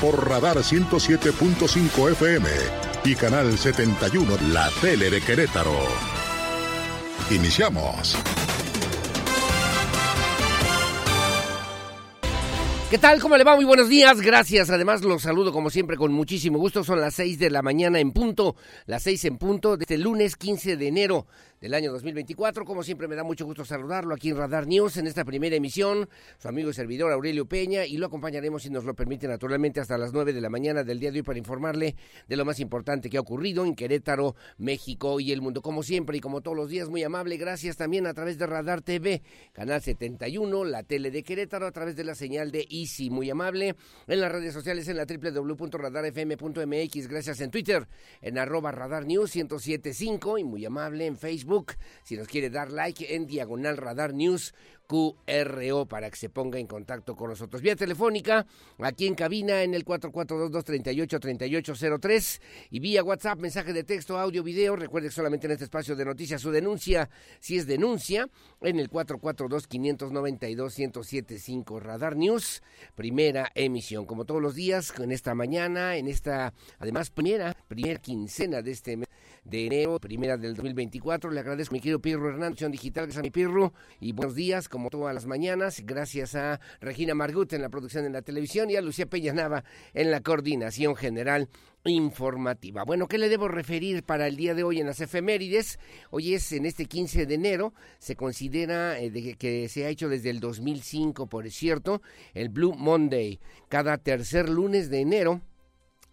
por Radar 107.5 FM y Canal 71, la tele de Querétaro. Iniciamos. ¿Qué tal? ¿Cómo le va? Muy buenos días. Gracias. Además, los saludo como siempre con muchísimo gusto. Son las 6 de la mañana en punto, las 6 en punto de este lunes 15 de enero del año 2024. Como siempre me da mucho gusto saludarlo aquí en Radar News en esta primera emisión. Su amigo y servidor Aurelio Peña y lo acompañaremos si nos lo permite naturalmente hasta las 9 de la mañana del día de hoy para informarle de lo más importante que ha ocurrido en Querétaro, México y el mundo. Como siempre y como todos los días, muy amable. Gracias también a través de Radar TV, Canal 71, la tele de Querétaro, a través de la señal de Easy. Muy amable. En las redes sociales en la www.radarfm.mx. Gracias en Twitter, en arroba Radar News 1075 y muy amable en Facebook si nos quiere dar like en Diagonal Radar News QRO para que se ponga en contacto con nosotros. Vía telefónica, aquí en cabina en el 442-238-3803 y vía WhatsApp, mensaje de texto, audio, video. Recuerde solamente en este espacio de noticias su denuncia, si es denuncia, en el 442-592-1075 Radar News, primera emisión. Como todos los días, en esta mañana, en esta, además, primera, primera quincena de este mes de enero, primera del 2024. Le agradezco a mi querido Pirro Hernández, Digital, gracias a mi Pirro, y buenos días, como todas las mañanas, gracias a Regina Margut en la producción de la televisión y a Lucía Pellanava en la coordinación general informativa. Bueno, ¿qué le debo referir para el día de hoy en las efemérides? Hoy es en este 15 de enero, se considera eh, que se ha hecho desde el 2005, por cierto, el Blue Monday. Cada tercer lunes de enero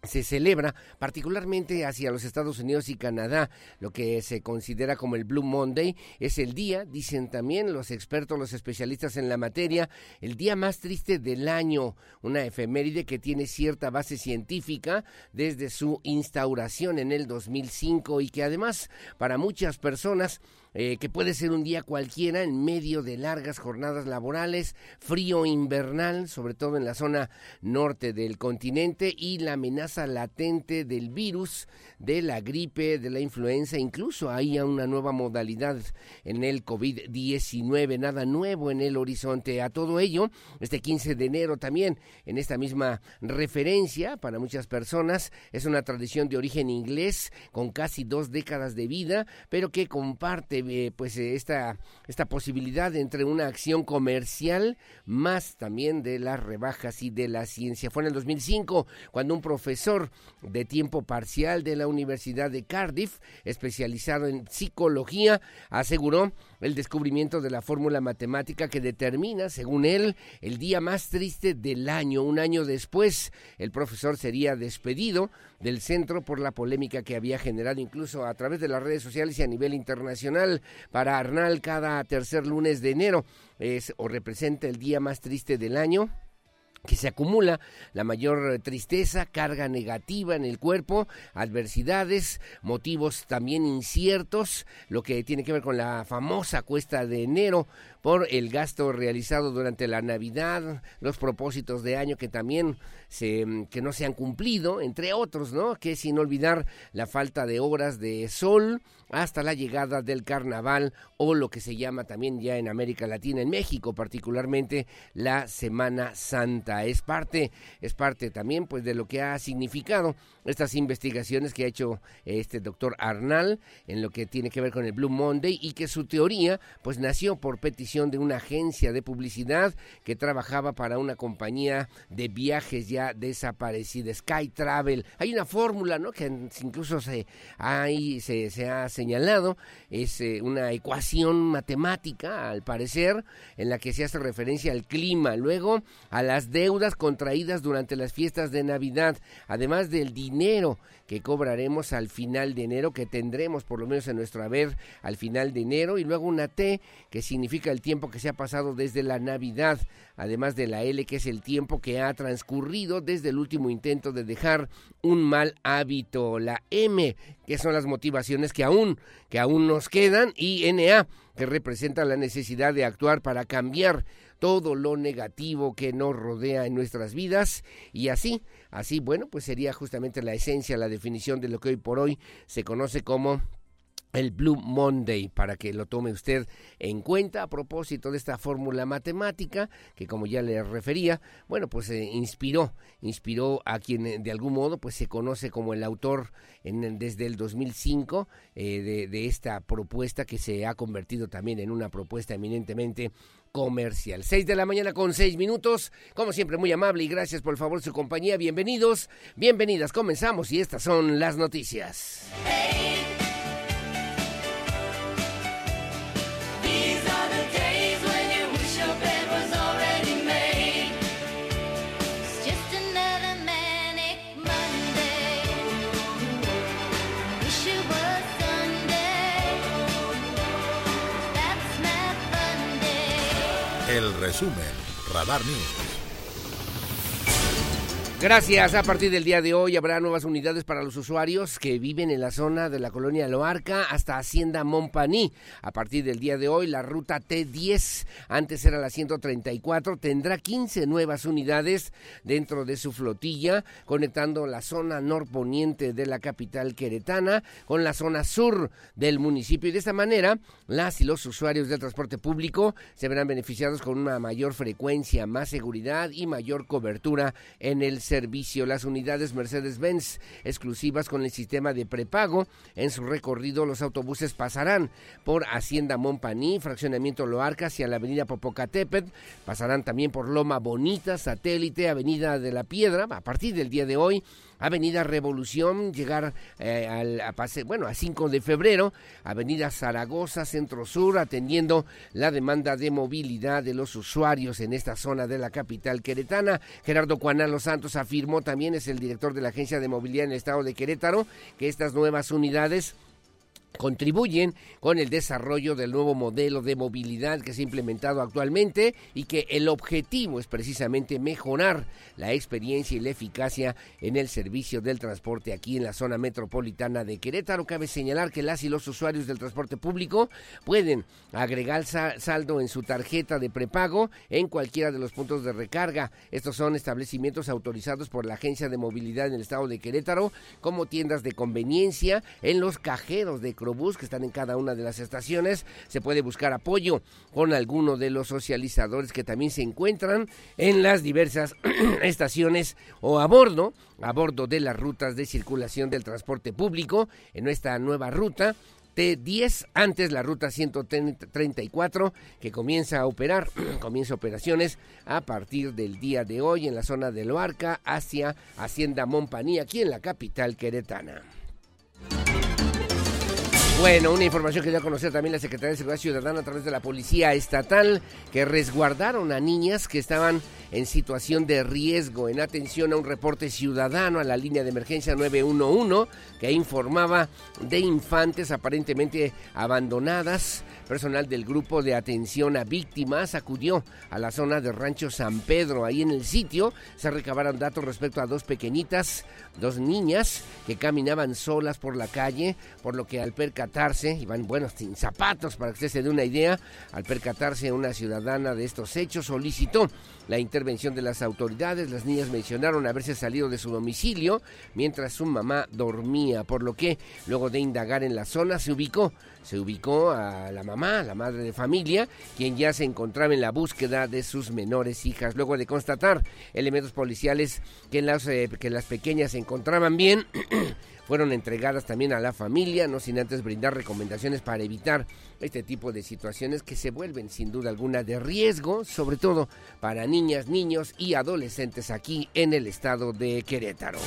se celebra particularmente hacia los Estados Unidos y Canadá, lo que se considera como el Blue Monday, es el día, dicen también los expertos, los especialistas en la materia, el día más triste del año, una efeméride que tiene cierta base científica desde su instauración en el 2005 y que además para muchas personas eh, que puede ser un día cualquiera en medio de largas jornadas laborales, frío invernal, sobre todo en la zona norte del continente, y la amenaza latente del virus, de la gripe, de la influenza, incluso hay una nueva modalidad en el COVID-19, nada nuevo en el horizonte. A todo ello, este 15 de enero también, en esta misma referencia para muchas personas, es una tradición de origen inglés con casi dos décadas de vida, pero que comparte eh, pues eh, esta, esta posibilidad entre una acción comercial más también de las rebajas y de la ciencia. Fue en el 2005 cuando un profesor de tiempo parcial de la Universidad de Cardiff, especializado en psicología, aseguró el descubrimiento de la fórmula matemática que determina, según él, el día más triste del año. Un año después, el profesor sería despedido del centro por la polémica que había generado incluso a través de las redes sociales y a nivel internacional. Para Arnal, cada tercer lunes de enero es o representa el día más triste del año que se acumula la mayor tristeza, carga negativa en el cuerpo, adversidades, motivos también inciertos, lo que tiene que ver con la famosa cuesta de enero por el gasto realizado durante la Navidad, los propósitos de año que también se, que no se han cumplido, entre otros, ¿no? Que sin olvidar la falta de horas de sol hasta la llegada del carnaval o lo que se llama también ya en América Latina, en México particularmente, la Semana Santa. Es parte, es parte también pues de lo que ha significado estas investigaciones que ha hecho este doctor Arnal en lo que tiene que ver con el Blue Monday y que su teoría pues nació por petición de una agencia de publicidad que trabajaba para una compañía de viajes ya desaparecida, Sky Travel. Hay una fórmula, ¿no? Que incluso se, hay, se, se ha señalado, es eh, una ecuación matemática, al parecer, en la que se hace referencia al clima, luego a las deudas contraídas durante las fiestas de Navidad, además del dinero que cobraremos al final de enero, que tendremos por lo menos en nuestro haber al final de enero, y luego una T, que significa el tiempo que se ha pasado desde la Navidad, además de la L, que es el tiempo que ha transcurrido desde el último intento de dejar un mal hábito, la M, que son las motivaciones que aún, que aún nos quedan, y NA, que representa la necesidad de actuar para cambiar todo lo negativo que nos rodea en nuestras vidas. Y así, así, bueno, pues sería justamente la esencia, la definición de lo que hoy por hoy se conoce como el Blue Monday para que lo tome usted en cuenta a propósito de esta fórmula matemática que como ya le refería, bueno, pues eh, inspiró, inspiró a quien eh, de algún modo pues se conoce como el autor en, desde el 2005 eh, de, de esta propuesta que se ha convertido también en una propuesta eminentemente comercial. Seis de la mañana con seis minutos. Como siempre, muy amable y gracias por el favor su compañía. Bienvenidos, bienvenidas. Comenzamos y estas son las noticias. El resumen, Radar News. Gracias. A partir del día de hoy habrá nuevas unidades para los usuarios que viven en la zona de la colonia Loarca hasta Hacienda Montpaní. A partir del día de hoy, la ruta T10, antes era la 134, tendrá 15 nuevas unidades dentro de su flotilla, conectando la zona norponiente de la capital queretana con la zona sur del municipio. Y de esta manera, las y los usuarios del transporte público se verán beneficiados con una mayor frecuencia, más seguridad y mayor cobertura en el servicio. Las unidades Mercedes-Benz exclusivas con el sistema de prepago. En su recorrido, los autobuses pasarán por Hacienda Montpaní, Fraccionamiento Loarca hacia la Avenida Popocatépetl. Pasarán también por Loma Bonita, Satélite, Avenida de la Piedra. A partir del día de hoy, Avenida Revolución, llegar eh, al, a pase, bueno, a 5 de febrero, Avenida Zaragoza, Centro Sur, atendiendo la demanda de movilidad de los usuarios en esta zona de la capital queretana. Gerardo Cuanalo Santos afirmó también, es el director de la Agencia de Movilidad en el Estado de Querétaro, que estas nuevas unidades contribuyen con el desarrollo del nuevo modelo de movilidad que se ha implementado actualmente y que el objetivo es precisamente mejorar la experiencia y la eficacia en el servicio del transporte aquí en la zona metropolitana de Querétaro. Cabe señalar que las y los usuarios del transporte público pueden agregar saldo en su tarjeta de prepago en cualquiera de los puntos de recarga. Estos son establecimientos autorizados por la Agencia de Movilidad en el estado de Querétaro como tiendas de conveniencia en los cajeros de Bus que están en cada una de las estaciones. Se puede buscar apoyo con alguno de los socializadores que también se encuentran en las diversas estaciones o a bordo, a bordo de las rutas de circulación del transporte público en esta nueva ruta. T10, antes la ruta 134 que comienza a operar, comienza operaciones a partir del día de hoy en la zona de Loarca hacia Hacienda Montpaní, aquí en la capital queretana. Bueno, una información que dio a conocer también la Secretaría de Seguridad Ciudadana a través de la Policía Estatal, que resguardaron a niñas que estaban en situación de riesgo en atención a un reporte ciudadano a la línea de emergencia 911 que informaba de infantes aparentemente abandonadas. Personal del grupo de atención a víctimas acudió a la zona de Rancho San Pedro. Ahí en el sitio se recabaron datos respecto a dos pequeñitas, dos niñas que caminaban solas por la calle, por lo que al percatarse, iban buenos sin zapatos para que usted se dé una idea, al percatarse una ciudadana de estos hechos solicitó la intervención de las autoridades. Las niñas mencionaron haberse salido de su domicilio mientras su mamá dormía, por lo que luego de indagar en la zona se ubicó, se ubicó a la mamá, la madre de familia, quien ya se encontraba en la búsqueda de sus menores hijas. Luego de constatar elementos policiales que las, eh, que las pequeñas se encontraban bien, fueron entregadas también a la familia, no sin antes brindar recomendaciones para evitar este tipo de situaciones que se vuelven sin duda alguna de riesgo, sobre todo para niñas, niños y adolescentes aquí en el estado de Querétaro.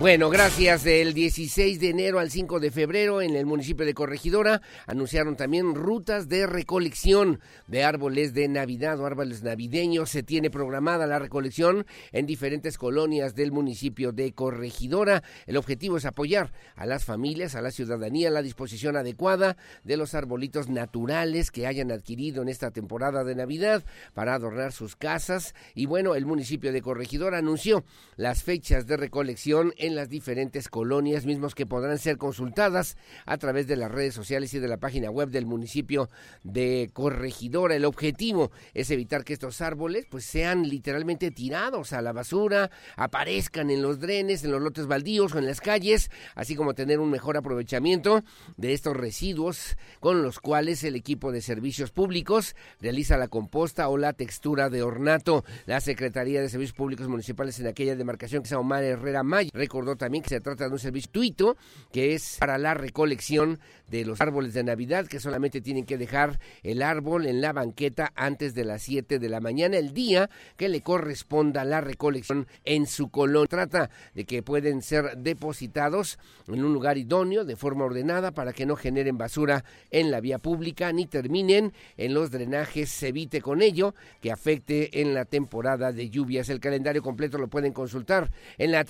Bueno, gracias. Del 16 de enero al 5 de febrero en el municipio de Corregidora anunciaron también rutas de recolección de árboles de Navidad o árboles navideños. Se tiene programada la recolección en diferentes colonias del municipio de Corregidora. El objetivo es apoyar a las familias, a la ciudadanía, la disposición adecuada de los arbolitos naturales que hayan adquirido en esta temporada de Navidad para adornar sus casas. Y bueno, el municipio de Corregidora anunció las fechas de recolección en las diferentes colonias, mismos que podrán ser consultadas a través de las redes sociales y de la página web del municipio de Corregidora. El objetivo es evitar que estos árboles pues sean literalmente tirados a la basura, aparezcan en los drenes, en los lotes baldíos o en las calles, así como tener un mejor aprovechamiento de estos residuos con los cuales el equipo de servicios públicos realiza la composta o la textura de ornato. La Secretaría de Servicios Públicos Municipales en aquella demarcación que llama Omar Herrera May también que se trata de un servicio gratuito que es para la recolección de los árboles de Navidad que solamente tienen que dejar el árbol en la banqueta antes de las 7 de la mañana, el día que le corresponda la recolección en su colón. Trata de que pueden ser depositados en un lugar idóneo de forma ordenada para que no generen basura en la vía pública ni terminen en los drenajes. Se evite con ello que afecte en la temporada de lluvias. El calendario completo lo pueden consultar en la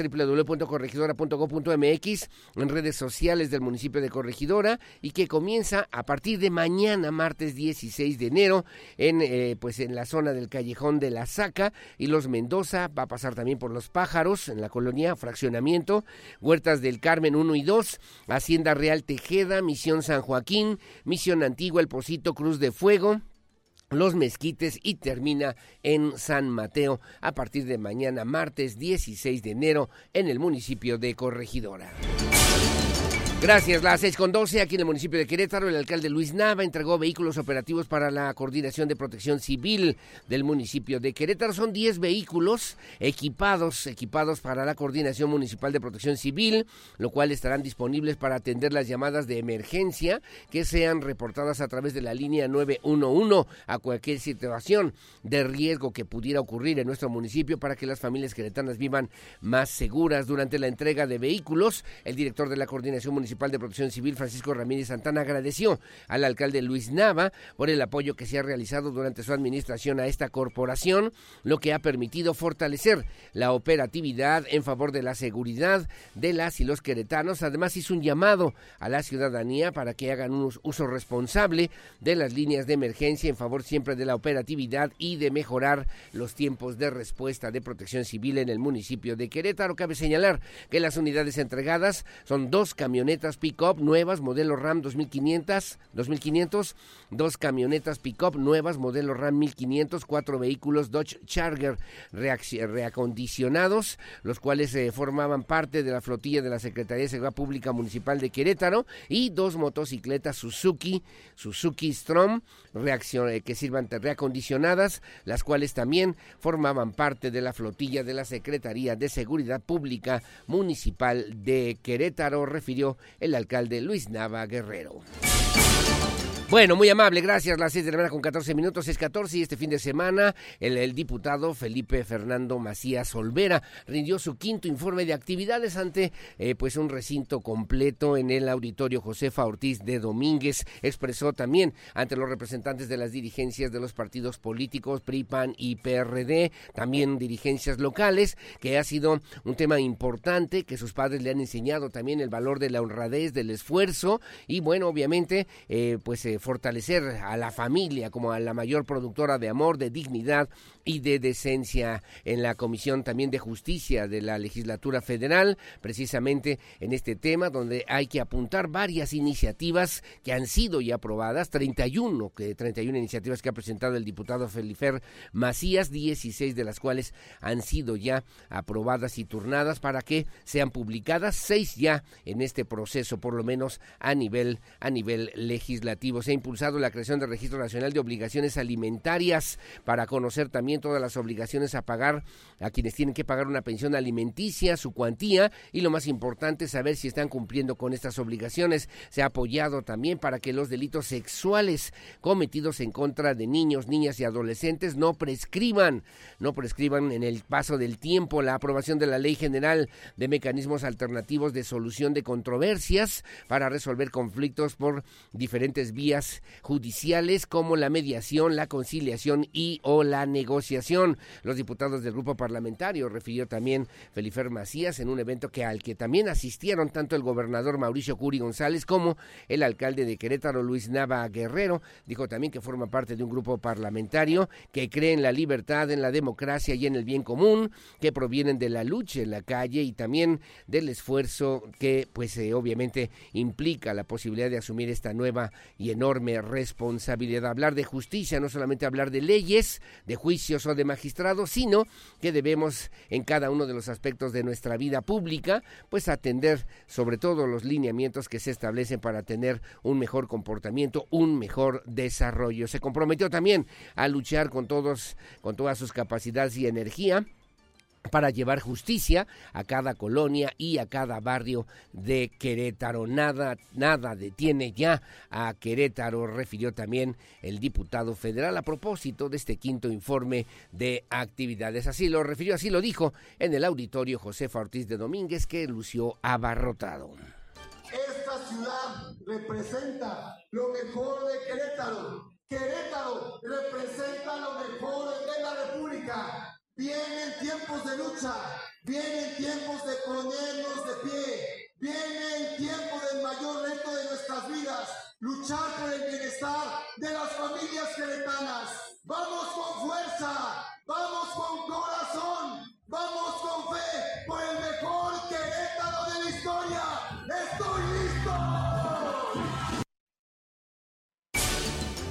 www.corregidora.gov.mx, en redes sociales del municipio de Corregidora y que comienza a partir de mañana, martes 16 de enero, en, eh, pues en la zona del Callejón de la Saca y Los Mendoza. Va a pasar también por Los Pájaros, en la colonia Fraccionamiento, Huertas del Carmen 1 y 2, Hacienda Real Tejeda, Misión San Joaquín, Misión Antigua, El Pocito, Cruz de Fuego, los Mezquites y termina en San Mateo a partir de mañana martes 16 de enero en el municipio de Corregidora. Gracias. Las seis con doce aquí en el municipio de Querétaro, el alcalde Luis Nava entregó vehículos operativos para la coordinación de protección civil del municipio de Querétaro. Son diez vehículos equipados, equipados para la coordinación municipal de protección civil, lo cual estarán disponibles para atender las llamadas de emergencia que sean reportadas a través de la línea 911 a cualquier situación de riesgo que pudiera ocurrir en nuestro municipio para que las familias queretanas vivan más seguras. Durante la entrega de vehículos, el director de la coordinación municipal Municipal de Protección Civil, Francisco Ramírez Santana, agradeció al alcalde Luis Nava por el apoyo que se ha realizado durante su administración a esta corporación, lo que ha permitido fortalecer la operatividad en favor de la seguridad de las y los queretanos. Además, hizo un llamado a la ciudadanía para que hagan un uso responsable de las líneas de emergencia en favor siempre de la operatividad y de mejorar los tiempos de respuesta de protección civil en el municipio de Querétaro. Cabe señalar que las unidades entregadas son dos camionetas pick-up nuevas, modelo RAM 2500, 2500, dos camionetas pick-up nuevas, modelo RAM 1500, cuatro vehículos Dodge Charger reacondicionados, los cuales eh, formaban parte de la flotilla de la Secretaría de Seguridad Pública Municipal de Querétaro y dos motocicletas Suzuki, Suzuki Strom, eh, que sirvan reacondicionadas, las cuales también formaban parte de la flotilla de la Secretaría de Seguridad Pública Municipal de Querétaro, refirió el alcalde Luis Nava Guerrero. Bueno, muy amable, gracias. Las seis de la mañana con 14 minutos, es 14 y este fin de semana el, diputado Felipe Fernando Macías Olvera rindió su quinto informe de actividades ante eh, pues un recinto completo en el auditorio Josefa Ortiz de Domínguez. Expresó también ante los representantes de las dirigencias de los partidos políticos PRI, PAN y PRD, también dirigencias locales, que ha sido un tema importante, que sus padres le han enseñado también el valor de la honradez, del esfuerzo y bueno, obviamente eh, pues eh, fortalecer a la familia como a la mayor productora de amor, de dignidad y de decencia en la Comisión también de Justicia de la Legislatura Federal, precisamente en este tema donde hay que apuntar varias iniciativas que han sido ya aprobadas, 31, que 31 iniciativas que ha presentado el diputado Felifer Macías, 16 de las cuales han sido ya aprobadas y turnadas para que sean publicadas, seis ya en este proceso, por lo menos a nivel a nivel legislativo se ha impulsado la creación del Registro Nacional de Obligaciones Alimentarias para conocer también todas las obligaciones a pagar a quienes tienen que pagar una pensión alimenticia, su cuantía y lo más importante saber si están cumpliendo con estas obligaciones. Se ha apoyado también para que los delitos sexuales cometidos en contra de niños, niñas y adolescentes no prescriban, no prescriban en el paso del tiempo la aprobación de la Ley General de Mecanismos Alternativos de Solución de Controversias para resolver conflictos por diferentes vías judiciales como la mediación, la conciliación y o la negociación. Los diputados del grupo parlamentario refirió también Felifer Macías en un evento que al que también asistieron tanto el gobernador Mauricio Curi González como el alcalde de Querétaro Luis Nava Guerrero. Dijo también que forma parte de un grupo parlamentario que cree en la libertad, en la democracia y en el bien común, que provienen de la lucha en la calle y también del esfuerzo que pues eh, obviamente implica la posibilidad de asumir esta nueva y enorme responsabilidad. Hablar de justicia, no solamente hablar de leyes, de juicios o de magistrados, sino que debemos en cada uno de los aspectos de nuestra vida pública, pues atender sobre todo los lineamientos que se establecen para tener un mejor comportamiento, un mejor desarrollo. Se comprometió también a luchar con todos, con todas sus capacidades y energía para llevar justicia a cada colonia y a cada barrio de Querétaro. Nada, nada detiene ya a Querétaro, refirió también el diputado federal a propósito de este quinto informe de actividades. Así lo refirió, así lo dijo en el auditorio Josefa Ortiz de Domínguez, que lució abarrotado. Esta ciudad representa lo mejor de Querétaro. Querétaro representa lo mejor de la República Vienen tiempos de lucha, vienen tiempos de ponernos de pie, viene el tiempo del mayor reto de nuestras vidas, luchar por el bienestar de las familias queretanas. Vamos con fuerza, vamos con corazón, vamos con fe por el mejor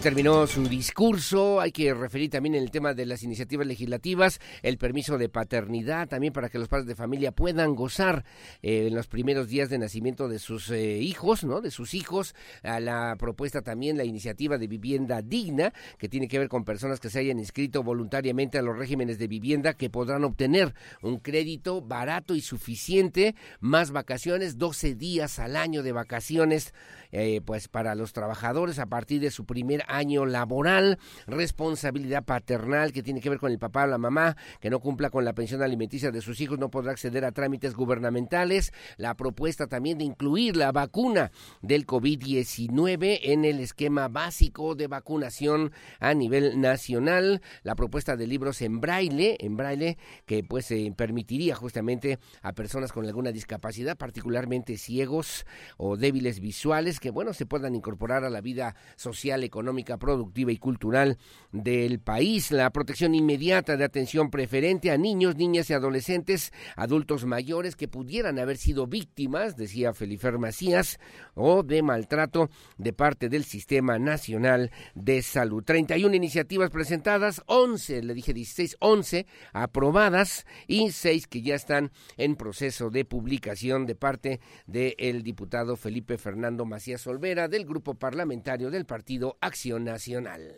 terminó su discurso. Hay que referir también en el tema de las iniciativas legislativas, el permiso de paternidad, también para que los padres de familia puedan gozar eh, en los primeros días de nacimiento de sus eh, hijos, ¿no? De sus hijos. A la propuesta también la iniciativa de vivienda digna, que tiene que ver con personas que se hayan inscrito voluntariamente a los regímenes de vivienda, que podrán obtener un crédito barato y suficiente, más vacaciones, 12 días al año de vacaciones, eh, pues para los trabajadores a partir de su primer año laboral, responsabilidad paternal que tiene que ver con el papá o la mamá que no cumpla con la pensión alimenticia de sus hijos no podrá acceder a trámites gubernamentales, la propuesta también de incluir la vacuna del COVID-19 en el esquema básico de vacunación a nivel nacional, la propuesta de libros en braille, en braille que pues eh, permitiría justamente a personas con alguna discapacidad, particularmente ciegos o débiles visuales, que bueno, se puedan incorporar a la vida social, económica productiva y cultural del país, la protección inmediata de atención preferente a niños, niñas y adolescentes, adultos mayores que pudieran haber sido víctimas, decía Felifer Macías, o de maltrato de parte del Sistema Nacional de Salud. 31 iniciativas presentadas, 11, le dije 16, 11 aprobadas y 6 que ya están en proceso de publicación de parte del diputado Felipe Fernando Macías Olvera del grupo parlamentario del Partido Acción Nacional.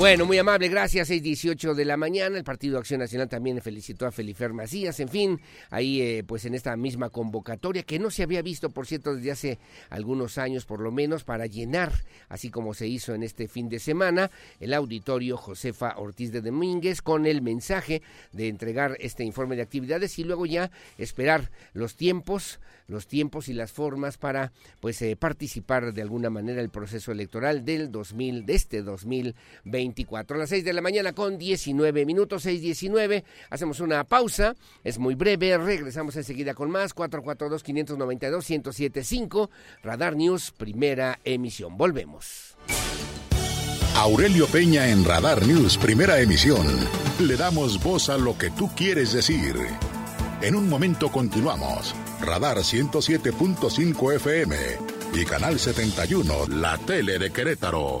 Bueno, muy amable, gracias. 6.18 de la mañana. El Partido Acción Nacional también felicitó a Felifer Macías. En fin, ahí eh, pues en esta misma convocatoria que no se había visto, por cierto, desde hace algunos años por lo menos, para llenar, así como se hizo en este fin de semana, el auditorio Josefa Ortiz de Domínguez con el mensaje de entregar este informe de actividades y luego ya esperar los tiempos, los tiempos y las formas para pues eh, participar de alguna manera el proceso electoral del 2000, de este 2020 a las 6 de la mañana con 19 minutos, 6.19. Hacemos una pausa, es muy breve, regresamos enseguida con más. 442-592-1075, Radar News, primera emisión. Volvemos. Aurelio Peña en Radar News, primera emisión. Le damos voz a lo que tú quieres decir. En un momento continuamos. Radar 107.5 FM y Canal 71, la tele de Querétaro.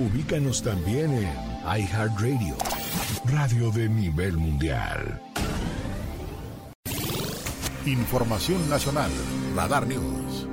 Ubícanos también en iHeartRadio, radio de nivel mundial. Información nacional. Radar News.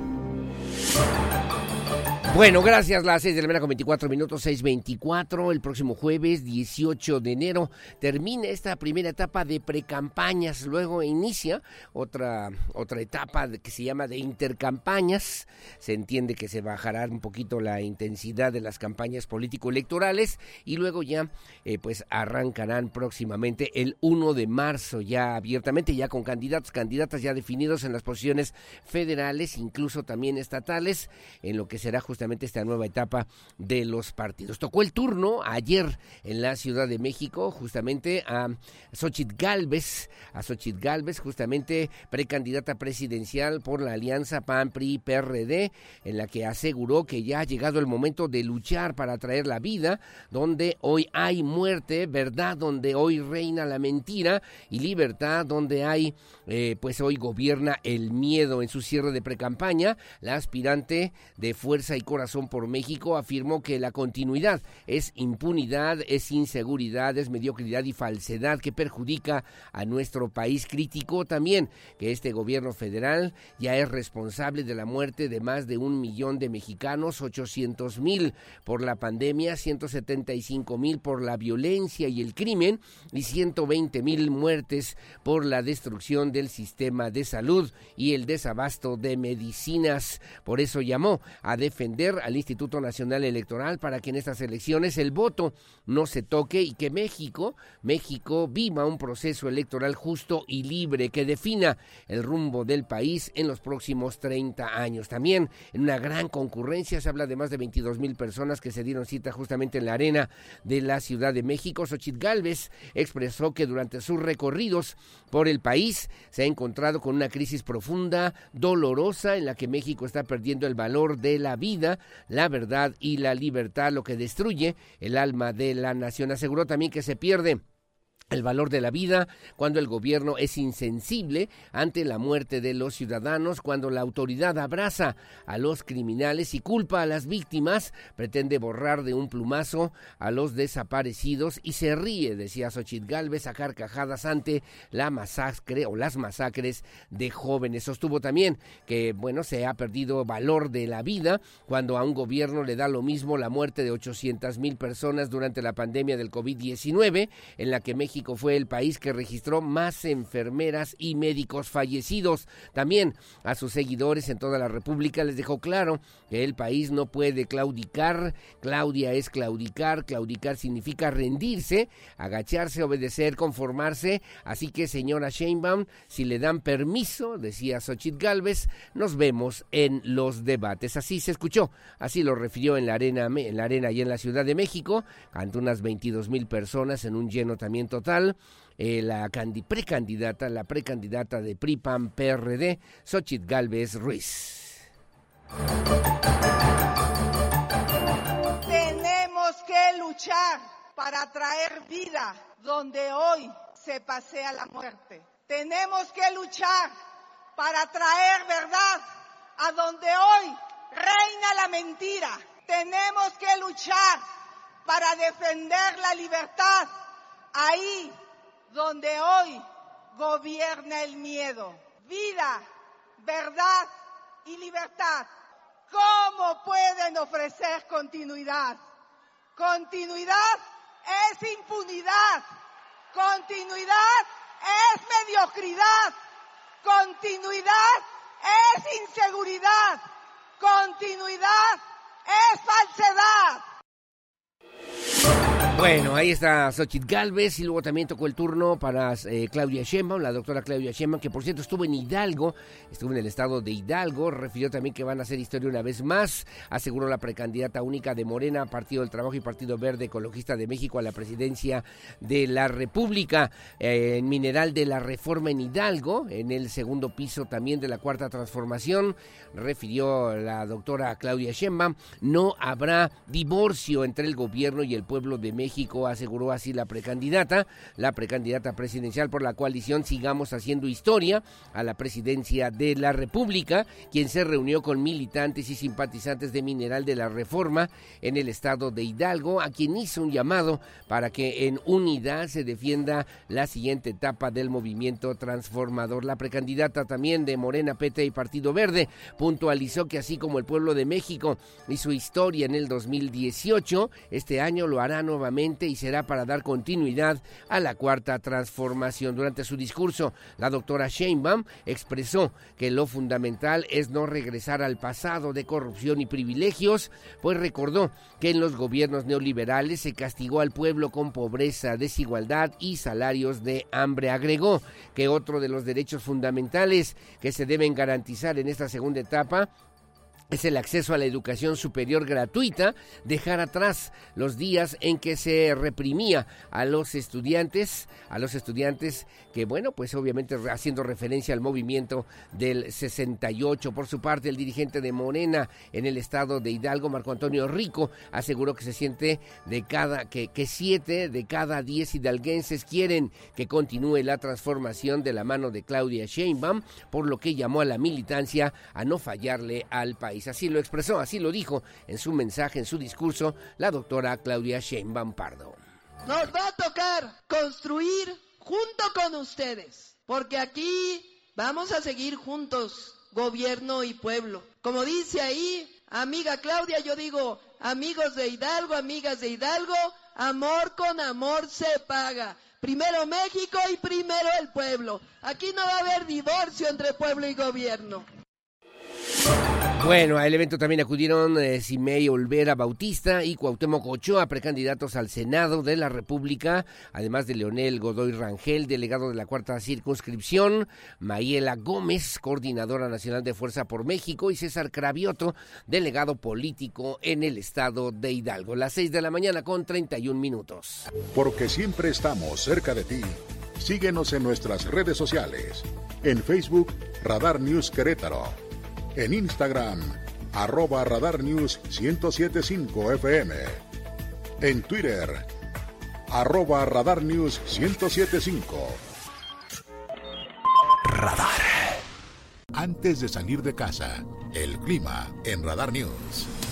Bueno, gracias. Las 6 de la mañana con 24 minutos, 6.24. El próximo jueves, 18 de enero, termina esta primera etapa de precampañas. Luego inicia otra, otra etapa que se llama de intercampañas. Se entiende que se bajará un poquito la intensidad de las campañas político-electorales y luego ya eh, pues arrancarán próximamente el 1 de marzo ya abiertamente, ya con candidatos, candidatas ya definidos en las posiciones federales, incluso también estatales, en lo que será justamente esta nueva etapa de los partidos. Tocó el turno ayer en la Ciudad de México justamente a Xochitl Galvez, a Xochitl Galvez, justamente precandidata presidencial por la alianza PAN-PRI-PRD, en la que aseguró que ya ha llegado el momento de luchar para traer la vida, donde hoy hay muerte, verdad, donde hoy reina la mentira y libertad, donde hay, eh, pues hoy gobierna el miedo en su cierre de precampaña, la aspirante de Fuerza y Corazón por México afirmó que la continuidad es impunidad, es inseguridad, es mediocridad y falsedad que perjudica a nuestro país. Criticó también que este gobierno federal ya es responsable de la muerte de más de un millón de mexicanos, 800 mil por la pandemia, 175 mil por la violencia y el crimen y 120 mil muertes por la destrucción del sistema de salud y el desabasto de medicinas. Por eso llamó a defender al Instituto Nacional Electoral para que en estas elecciones el voto no se toque y que México, México viva un proceso electoral justo y libre que defina el rumbo del país en los próximos 30 años. También en una gran concurrencia se habla de más de 22 mil personas que se dieron cita justamente en la arena de la Ciudad de México. Xochitl Galvez expresó que durante sus recorridos por el país se ha encontrado con una crisis profunda, dolorosa, en la que México está perdiendo el valor de la vida la verdad y la libertad, lo que destruye el alma de la nación. Aseguró también que se pierde el valor de la vida, cuando el gobierno es insensible ante la muerte de los ciudadanos, cuando la autoridad abraza a los criminales y culpa a las víctimas, pretende borrar de un plumazo a los desaparecidos y se ríe, decía Xochitl Galvez, a carcajadas ante la masacre o las masacres de jóvenes. Sostuvo también que, bueno, se ha perdido valor de la vida cuando a un gobierno le da lo mismo la muerte de 800 mil personas durante la pandemia del COVID-19, en la que México México fue el país que registró más enfermeras y médicos fallecidos. También a sus seguidores en toda la República les dejó claro que el país no puede claudicar. Claudia es claudicar. Claudicar significa rendirse, agacharse, obedecer, conformarse. Así que, señora Sheinbaum, si le dan permiso, decía Xochitl Galvez, nos vemos en los debates. Así se escuchó, así lo refirió en la arena, en la arena y en la Ciudad de México, ante unas 22 mil personas en un lleno eh, la precandidata, la precandidata de PRIPAM PRD, Xochitl Galvez Ruiz. Tenemos que luchar para traer vida donde hoy se pasea la muerte. Tenemos que luchar para traer verdad a donde hoy reina la mentira. Tenemos que luchar para defender la libertad ahí donde hoy gobierna el miedo. Vida, verdad y libertad. ¿Cómo pueden ofrecer continuidad? Continuidad es impunidad. Continuidad es mediocridad. Continuidad es inseguridad. Continuidad es falsedad. Bueno, ahí está Xochitl Galvez y luego también tocó el turno para eh, Claudia Sheinbaum, la doctora Claudia Sheinbaum, que por cierto estuvo en Hidalgo, estuvo en el estado de Hidalgo, refirió también que van a hacer historia una vez más, aseguró la precandidata única de Morena, Partido del Trabajo y Partido Verde Ecologista de México a la presidencia de la República, eh, en Mineral de la Reforma en Hidalgo, en el segundo piso también de la Cuarta Transformación, refirió la doctora Claudia Sheinbaum, no habrá divorcio entre el gobierno y el pueblo de México México, aseguró así la precandidata, la precandidata presidencial por la coalición Sigamos Haciendo Historia a la presidencia de la República, quien se reunió con militantes y simpatizantes de Mineral de la Reforma en el estado de Hidalgo, a quien hizo un llamado para que en unidad se defienda la siguiente etapa del movimiento transformador. La precandidata también de Morena, PT y Partido Verde puntualizó que así como el pueblo de México hizo historia en el 2018, este año lo hará nuevamente y será para dar continuidad a la cuarta transformación. Durante su discurso, la doctora Sheinbaum expresó que lo fundamental es no regresar al pasado de corrupción y privilegios, pues recordó que en los gobiernos neoliberales se castigó al pueblo con pobreza, desigualdad y salarios de hambre. Agregó que otro de los derechos fundamentales que se deben garantizar en esta segunda etapa es el acceso a la educación superior gratuita, dejar atrás los días en que se reprimía a los estudiantes, a los estudiantes que, bueno, pues obviamente haciendo referencia al movimiento del 68. Por su parte, el dirigente de Morena en el estado de Hidalgo, Marco Antonio Rico, aseguró que se siente de cada, que, que siete de cada diez hidalguenses quieren que continúe la transformación de la mano de Claudia Sheinbaum, por lo que llamó a la militancia a no fallarle al país. Así lo expresó, así lo dijo en su mensaje, en su discurso, la doctora Claudia Sheinbaum Pardo. Nos va a tocar construir junto con ustedes, porque aquí vamos a seguir juntos, gobierno y pueblo. Como dice ahí, amiga Claudia, yo digo, amigos de Hidalgo, amigas de Hidalgo, amor con amor se paga. Primero México y primero el pueblo. Aquí no va a haber divorcio entre pueblo y gobierno. Bueno, al evento también acudieron eh, Simei Olvera Bautista y Cuauhtémoc Ochoa, precandidatos al Senado de la República, además de Leonel Godoy Rangel, delegado de la cuarta circunscripción, Mayela Gómez, coordinadora nacional de Fuerza por México, y César Cravioto, delegado político en el estado de Hidalgo. Las seis de la mañana con 31 minutos. Porque siempre estamos cerca de ti. Síguenos en nuestras redes sociales. En Facebook, Radar News Querétaro en Instagram, arroba Radar News 1075 FM. En Twitter, arroba Radar News 1075. Radar. Antes de salir de casa, el clima en Radar News.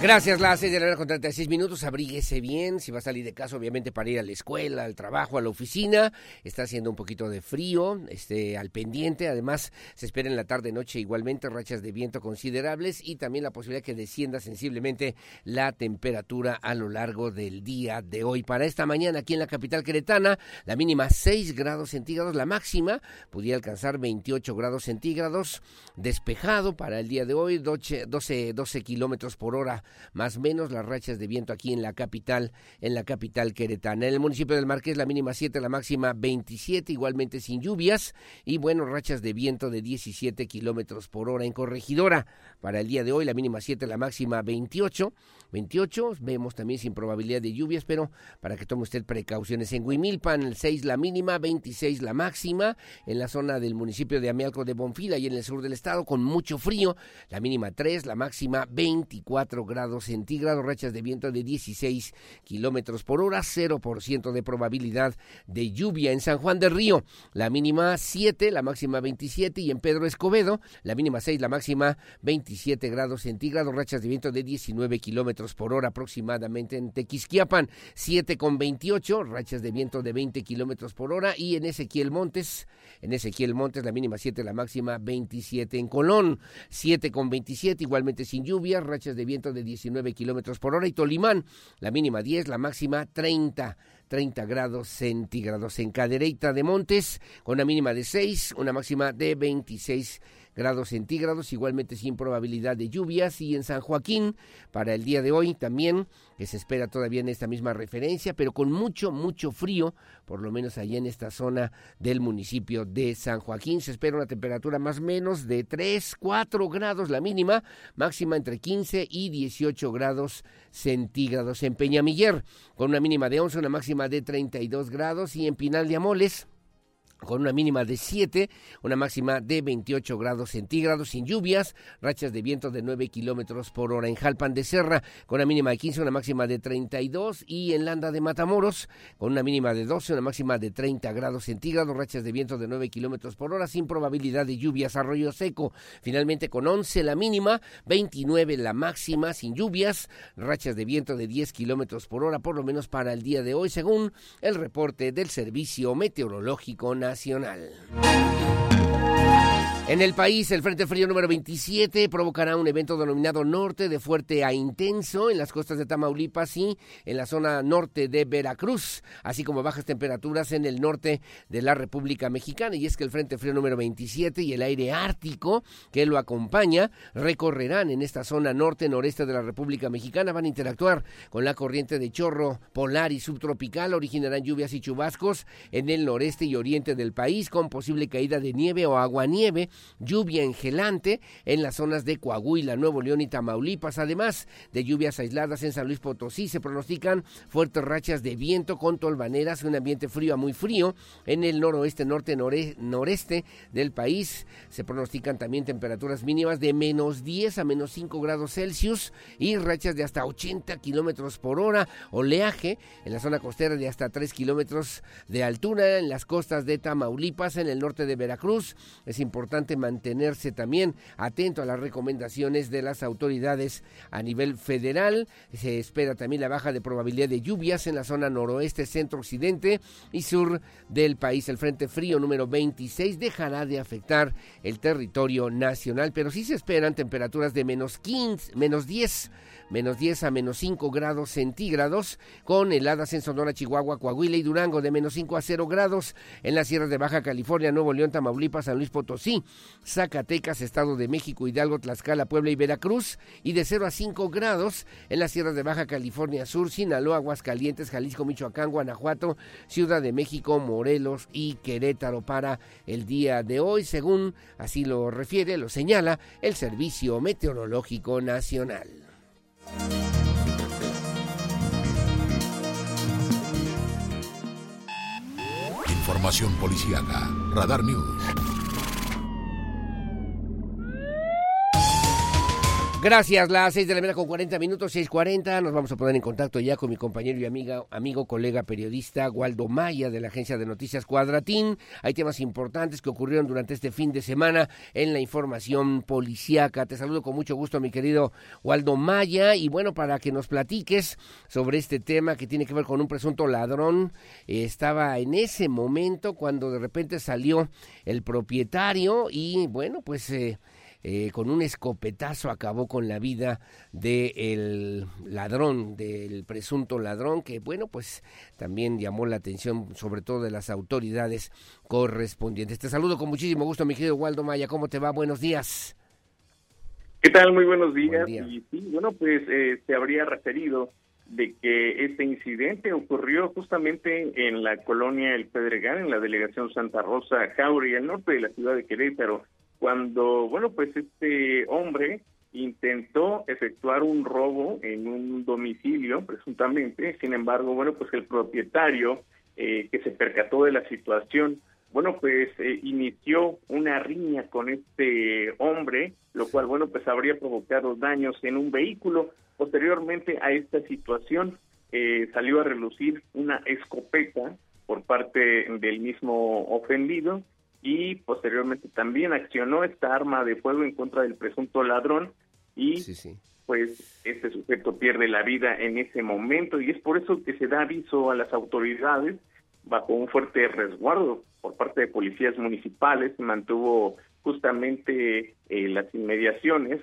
Gracias, las seis de la hora con 36 minutos. Abríguese bien. Si va a salir de casa, obviamente, para ir a la escuela, al trabajo, a la oficina. Está haciendo un poquito de frío, este, al pendiente. Además, se espera en la tarde-noche igualmente rachas de viento considerables y también la posibilidad que descienda sensiblemente la temperatura a lo largo del día de hoy. Para esta mañana, aquí en la capital queretana, la mínima 6 grados centígrados, la máxima podría alcanzar 28 grados centígrados. Despejado para el día de hoy, 12, 12, 12 kilómetros por hora más menos las rachas de viento aquí en la capital, en la capital queretana. En el municipio del Marqués la mínima 7, la máxima 27, igualmente sin lluvias y bueno, rachas de viento de 17 kilómetros por hora en Corregidora. Para el día de hoy la mínima 7, la máxima 28, 28, vemos también sin probabilidad de lluvias, pero para que tome usted precauciones. En Huimilpan el 6 la mínima, 26 la máxima, en la zona del municipio de Amialco de Bonfila y en el sur del estado con mucho frío, la mínima 3, la máxima 24 grados grados centígrados, rachas de viento de 16 kilómetros por hora, 0% de probabilidad de lluvia. En San Juan del Río, la mínima 7, la máxima 27, y en Pedro Escobedo, la mínima 6, la máxima 27 grados centígrados, rachas de viento de 19 kilómetros por hora aproximadamente. En Tequisquiapan, 7 con 28, rachas de viento de 20 kilómetros por hora, y en Ezequiel Montes, en Ezequiel Montes, la mínima 7, la máxima 27. En Colón, 7 con 27, igualmente sin lluvia, rachas de viento de 19 kilómetros por hora. Y Tolimán, la mínima 10, la máxima 30. 30 grados centígrados en Cadereyta de Montes, con una mínima de 6, una máxima de 26 grados centígrados, igualmente sin probabilidad de lluvias. Y en San Joaquín, para el día de hoy también, que se espera todavía en esta misma referencia, pero con mucho, mucho frío, por lo menos allá en esta zona del municipio de San Joaquín. Se espera una temperatura más o menos de 3, 4 grados la mínima, máxima entre 15 y 18 grados centígrados. En Peñamiller, con una mínima de 11, una máxima de 32 grados. Y en Pinal de Amoles, con una mínima de 7, una máxima de 28 grados centígrados, sin lluvias, rachas de viento de 9 kilómetros por hora. En Jalpan de Serra, con una mínima de 15, una máxima de 32, y en Landa de Matamoros, con una mínima de 12, una máxima de 30 grados centígrados, rachas de viento de 9 kilómetros por hora, sin probabilidad de lluvias, arroyo seco, finalmente con 11 la mínima, 29 la máxima, sin lluvias, rachas de viento de 10 kilómetros por hora, por lo menos para el día de hoy, según el reporte del Servicio Meteorológico Nacional. Nacional. En el país, el Frente Frío número 27 provocará un evento denominado norte de fuerte a intenso en las costas de Tamaulipas y en la zona norte de Veracruz, así como bajas temperaturas en el norte de la República Mexicana. Y es que el Frente Frío número 27 y el aire ártico que lo acompaña recorrerán en esta zona norte-noreste de la República Mexicana, van a interactuar con la corriente de chorro polar y subtropical, originarán lluvias y chubascos en el noreste y oriente del país con posible caída de nieve o aguanieve lluvia engelante en las zonas de Coahuila, Nuevo León y Tamaulipas, además de lluvias aisladas en San Luis Potosí. Se pronostican fuertes rachas de viento con tolvaneras, un ambiente frío a muy frío en el noroeste, norte, noreste del país. Se pronostican también temperaturas mínimas de menos 10 a menos 5 grados Celsius y rachas de hasta 80 kilómetros por hora. Oleaje en la zona costera de hasta 3 kilómetros de altura en las costas de Tamaulipas, en el norte de Veracruz. Es importante mantenerse también atento a las recomendaciones de las autoridades a nivel federal. Se espera también la baja de probabilidad de lluvias en la zona noroeste, centro, occidente y sur del país. El Frente Frío número 26 dejará de afectar el territorio nacional, pero sí se esperan temperaturas de menos 15, menos 10 menos 10 a menos 5 grados centígrados, con heladas en Sonora, Chihuahua, Coahuila y Durango de menos 5 a 0 grados, en las sierras de Baja California, Nuevo León, Tamaulipas, San Luis Potosí, Zacatecas, Estado de México, Hidalgo, Tlaxcala, Puebla y Veracruz, y de 0 a 5 grados en las sierras de Baja California Sur, Sinaloa, Aguascalientes, Jalisco, Michoacán, Guanajuato, Ciudad de México, Morelos y Querétaro para el día de hoy, según así lo refiere, lo señala el Servicio Meteorológico Nacional. Información policiaca. Radar News. Gracias, las seis de la mañana con 40 minutos, 6.40. Nos vamos a poner en contacto ya con mi compañero y amiga, amigo, colega periodista Waldo Maya de la agencia de noticias Cuadratín. Hay temas importantes que ocurrieron durante este fin de semana en la información policíaca. Te saludo con mucho gusto, mi querido Waldo Maya. Y bueno, para que nos platiques sobre este tema que tiene que ver con un presunto ladrón, eh, estaba en ese momento cuando de repente salió el propietario y bueno, pues... Eh, eh, con un escopetazo acabó con la vida del ladrón, del presunto ladrón, que bueno, pues también llamó la atención sobre todo de las autoridades correspondientes. Te saludo con muchísimo gusto, mi querido Waldo Maya, ¿cómo te va? Buenos días. ¿Qué tal? Muy buenos días. Y sí, bueno, pues eh, se habría referido de que este incidente ocurrió justamente en la colonia El Pedregal, en la delegación Santa Rosa, Jauri, al norte de la ciudad de Querétaro cuando, bueno, pues este hombre intentó efectuar un robo en un domicilio, presuntamente, sin embargo, bueno, pues el propietario eh, que se percató de la situación, bueno, pues eh, inició una riña con este hombre, lo cual, bueno, pues habría provocado daños en un vehículo. Posteriormente a esta situación, eh, salió a relucir una escopeta por parte del mismo ofendido y posteriormente también accionó esta arma de fuego en contra del presunto ladrón y pues este sujeto pierde la vida en ese momento y es por eso que se da aviso a las autoridades bajo un fuerte resguardo por parte de policías municipales, mantuvo justamente eh, las inmediaciones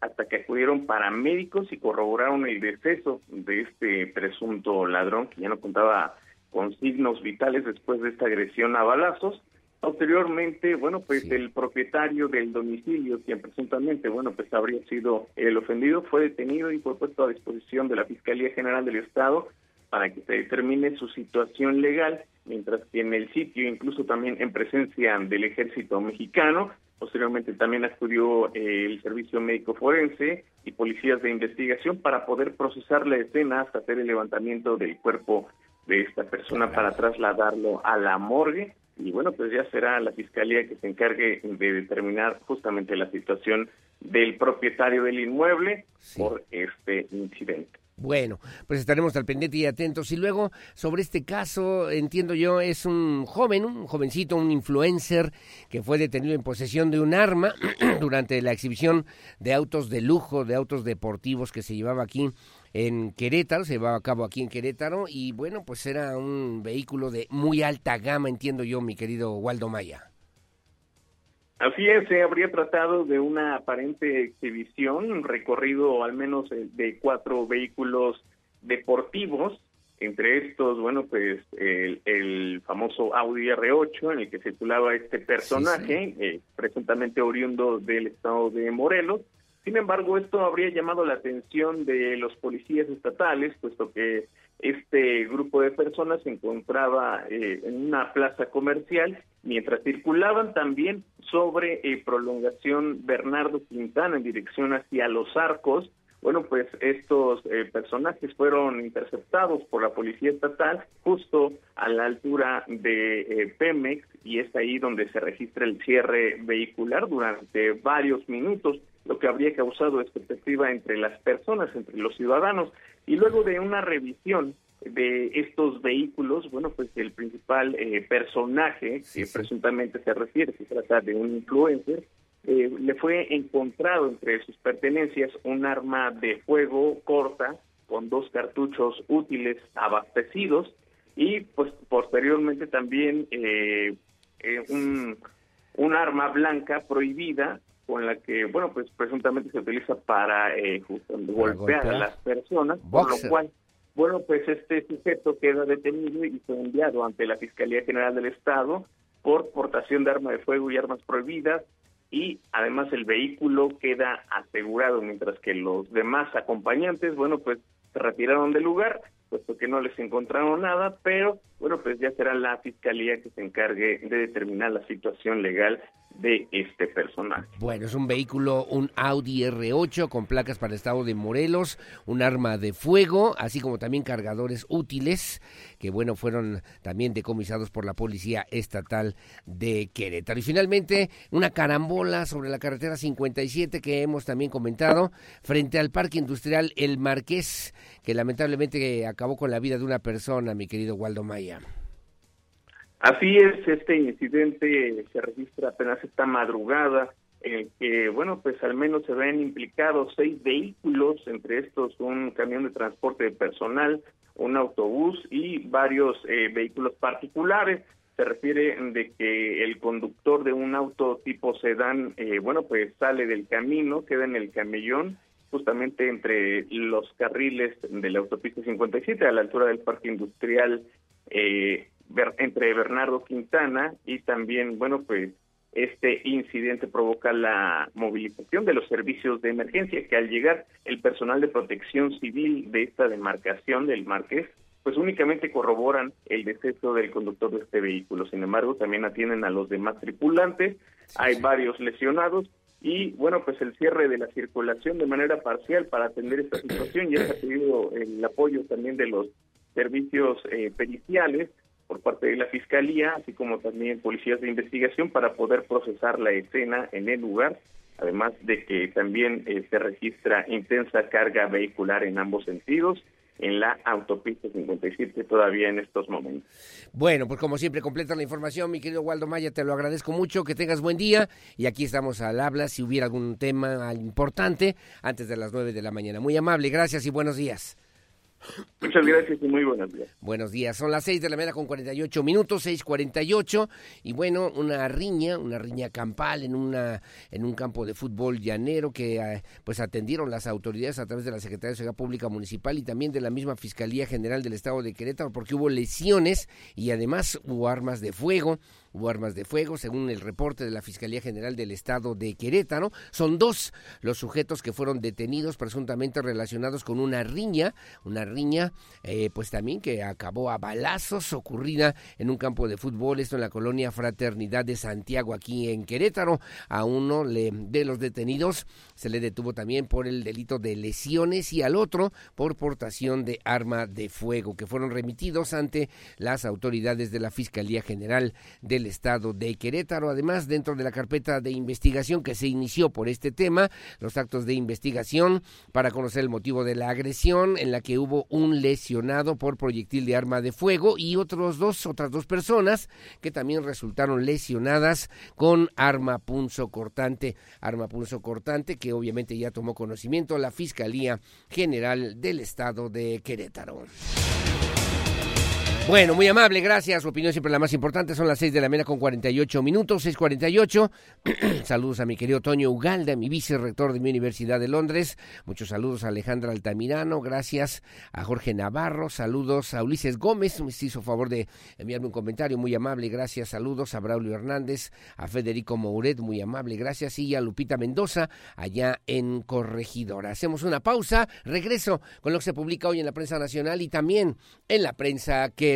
hasta que acudieron paramédicos y corroboraron el deceso de este presunto ladrón que ya no contaba con signos vitales después de esta agresión a balazos Posteriormente, bueno, pues el propietario del domicilio, quien presuntamente, bueno, pues habría sido el ofendido, fue detenido y fue puesto a disposición de la Fiscalía General del Estado para que se determine su situación legal, mientras que en el sitio, incluso también en presencia del ejército mexicano, posteriormente también acudió eh, el servicio médico forense y policías de investigación para poder procesar la escena hasta hacer el levantamiento del cuerpo de esta persona para trasladarlo a la morgue y bueno, pues ya será la fiscalía que se encargue de determinar justamente la situación del propietario del inmueble por este incidente. Bueno, pues estaremos al pendiente y atentos. Y luego, sobre este caso, entiendo yo, es un joven, un jovencito, un influencer que fue detenido en posesión de un arma durante la exhibición de autos de lujo, de autos deportivos que se llevaba aquí en Querétaro, se llevaba a cabo aquí en Querétaro. Y bueno, pues era un vehículo de muy alta gama, entiendo yo, mi querido Waldo Maya. Así es, se habría tratado de una aparente exhibición, un recorrido al menos eh, de cuatro vehículos deportivos, entre estos, bueno, pues el, famoso Audi R8 en el que circulaba este personaje, eh, presuntamente oriundo del estado de Morelos. Sin embargo, esto habría llamado la atención de los policías estatales, puesto que este grupo de personas se encontraba eh, en una plaza comercial mientras circulaban también sobre eh, prolongación Bernardo Quintana en dirección hacia Los Arcos. Bueno, pues estos eh, personajes fueron interceptados por la policía estatal justo a la altura de Pemex y es ahí donde se registra el cierre vehicular durante varios minutos, lo que habría causado expectativa entre las personas, entre los ciudadanos. Y luego de una revisión de estos vehículos, bueno, pues el principal eh, personaje, que presuntamente se refiere, se trata de un influencer, eh, le fue encontrado entre sus pertenencias un arma de fuego corta con dos cartuchos útiles abastecidos y pues posteriormente también eh, un, un arma blanca prohibida con la que, bueno, pues presuntamente se utiliza para, golpear, a las personas, por lo cual bueno, pues este sujeto queda detenido y fue enviado ante la Fiscalía General del Estado por portación de arma de fuego y armas prohibidas y además el vehículo queda asegurado mientras que los demás acompañantes, bueno, pues se retiraron del lugar puesto que no les encontraron nada, pero bueno, pues ya será la fiscalía que se encargue de determinar la situación legal de este personaje. Bueno, es un vehículo, un Audi R8 con placas para el estado de Morelos, un arma de fuego, así como también cargadores útiles que bueno, fueron también decomisados por la Policía Estatal de Querétaro. Y finalmente, una carambola sobre la carretera 57 que hemos también comentado frente al Parque Industrial El Marqués, que lamentablemente acabó con la vida de una persona, mi querido Waldo Maya. Así es, este incidente se registra apenas esta madrugada, en el que, bueno, pues al menos se ven implicados seis vehículos, entre estos un camión de transporte de personal, un autobús y varios eh, vehículos particulares. Se refiere de que el conductor de un auto tipo sedán, eh, bueno, pues sale del camino, queda en el camellón, justamente entre los carriles de la autopista 57 a la altura del parque industrial eh, entre Bernardo Quintana y también, bueno, pues este incidente provoca la movilización de los servicios de emergencia que al llegar el personal de protección civil de esta demarcación del Marqués pues únicamente corroboran el deceso del conductor de este vehículo. Sin embargo, también atienden a los demás tripulantes, hay varios lesionados y bueno, pues el cierre de la circulación de manera parcial para atender esta situación. Ya se ha pedido el apoyo también de los servicios eh, periciales por parte de la Fiscalía, así como también policías de investigación para poder procesar la escena en el lugar, además de que también eh, se registra intensa carga vehicular en ambos sentidos en la autopista 57 todavía en estos momentos. Bueno, pues como siempre completa la información, mi querido Waldo Maya, te lo agradezco mucho, que tengas buen día y aquí estamos al habla si hubiera algún tema importante antes de las 9 de la mañana. Muy amable, gracias y buenos días. Muchas gracias y muy buenos días. Buenos días, son las 6 de la mañana con 48 minutos, 6.48 y bueno, una riña, una riña campal en una en un campo de fútbol llanero que eh, pues atendieron las autoridades a través de la Secretaría de Seguridad Pública Municipal y también de la misma Fiscalía General del Estado de Querétaro porque hubo lesiones y además hubo armas de fuego hubo armas de fuego, según el reporte de la Fiscalía General del Estado de Querétaro. Son dos los sujetos que fueron detenidos presuntamente relacionados con una riña, una riña eh, pues también que acabó a balazos ocurrida en un campo de fútbol, esto en la colonia Fraternidad de Santiago aquí en Querétaro. A uno de los detenidos se le detuvo también por el delito de lesiones y al otro por portación de arma de fuego, que fueron remitidos ante las autoridades de la Fiscalía General del Estado de Querétaro. Además, dentro de la carpeta de investigación que se inició por este tema, los actos de investigación para conocer el motivo de la agresión en la que hubo un lesionado por proyectil de arma de fuego y otros dos, otras dos personas que también resultaron lesionadas con arma punzo cortante, arma punzo cortante que obviamente ya tomó conocimiento la Fiscalía General del Estado de Querétaro. Bueno, muy amable, gracias. Su opinión siempre la más importante. Son las 6 de la mañana con 48 minutos, 6.48. saludos a mi querido Toño Ugalda, mi vicerrector de mi Universidad de Londres. Muchos saludos a Alejandra Altamirano, gracias a Jorge Navarro. Saludos a Ulises Gómez, me hizo favor de enviarme un comentario muy amable, gracias. Saludos a Braulio Hernández, a Federico Mouret, muy amable, gracias. Y a Lupita Mendoza, allá en Corregidora. Hacemos una pausa, regreso con lo que se publica hoy en la prensa nacional y también en la prensa que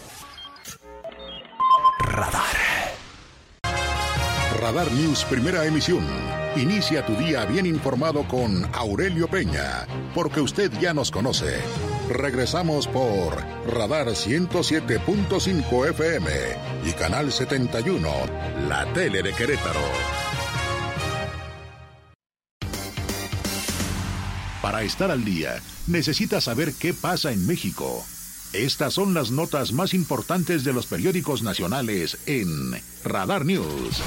Radar. Radar News, primera emisión. Inicia tu día bien informado con Aurelio Peña, porque usted ya nos conoce. Regresamos por Radar 107.5 FM y Canal 71, la tele de Querétaro. Para estar al día, necesita saber qué pasa en México. Estas son las notas más importantes de los periódicos nacionales en Radar News.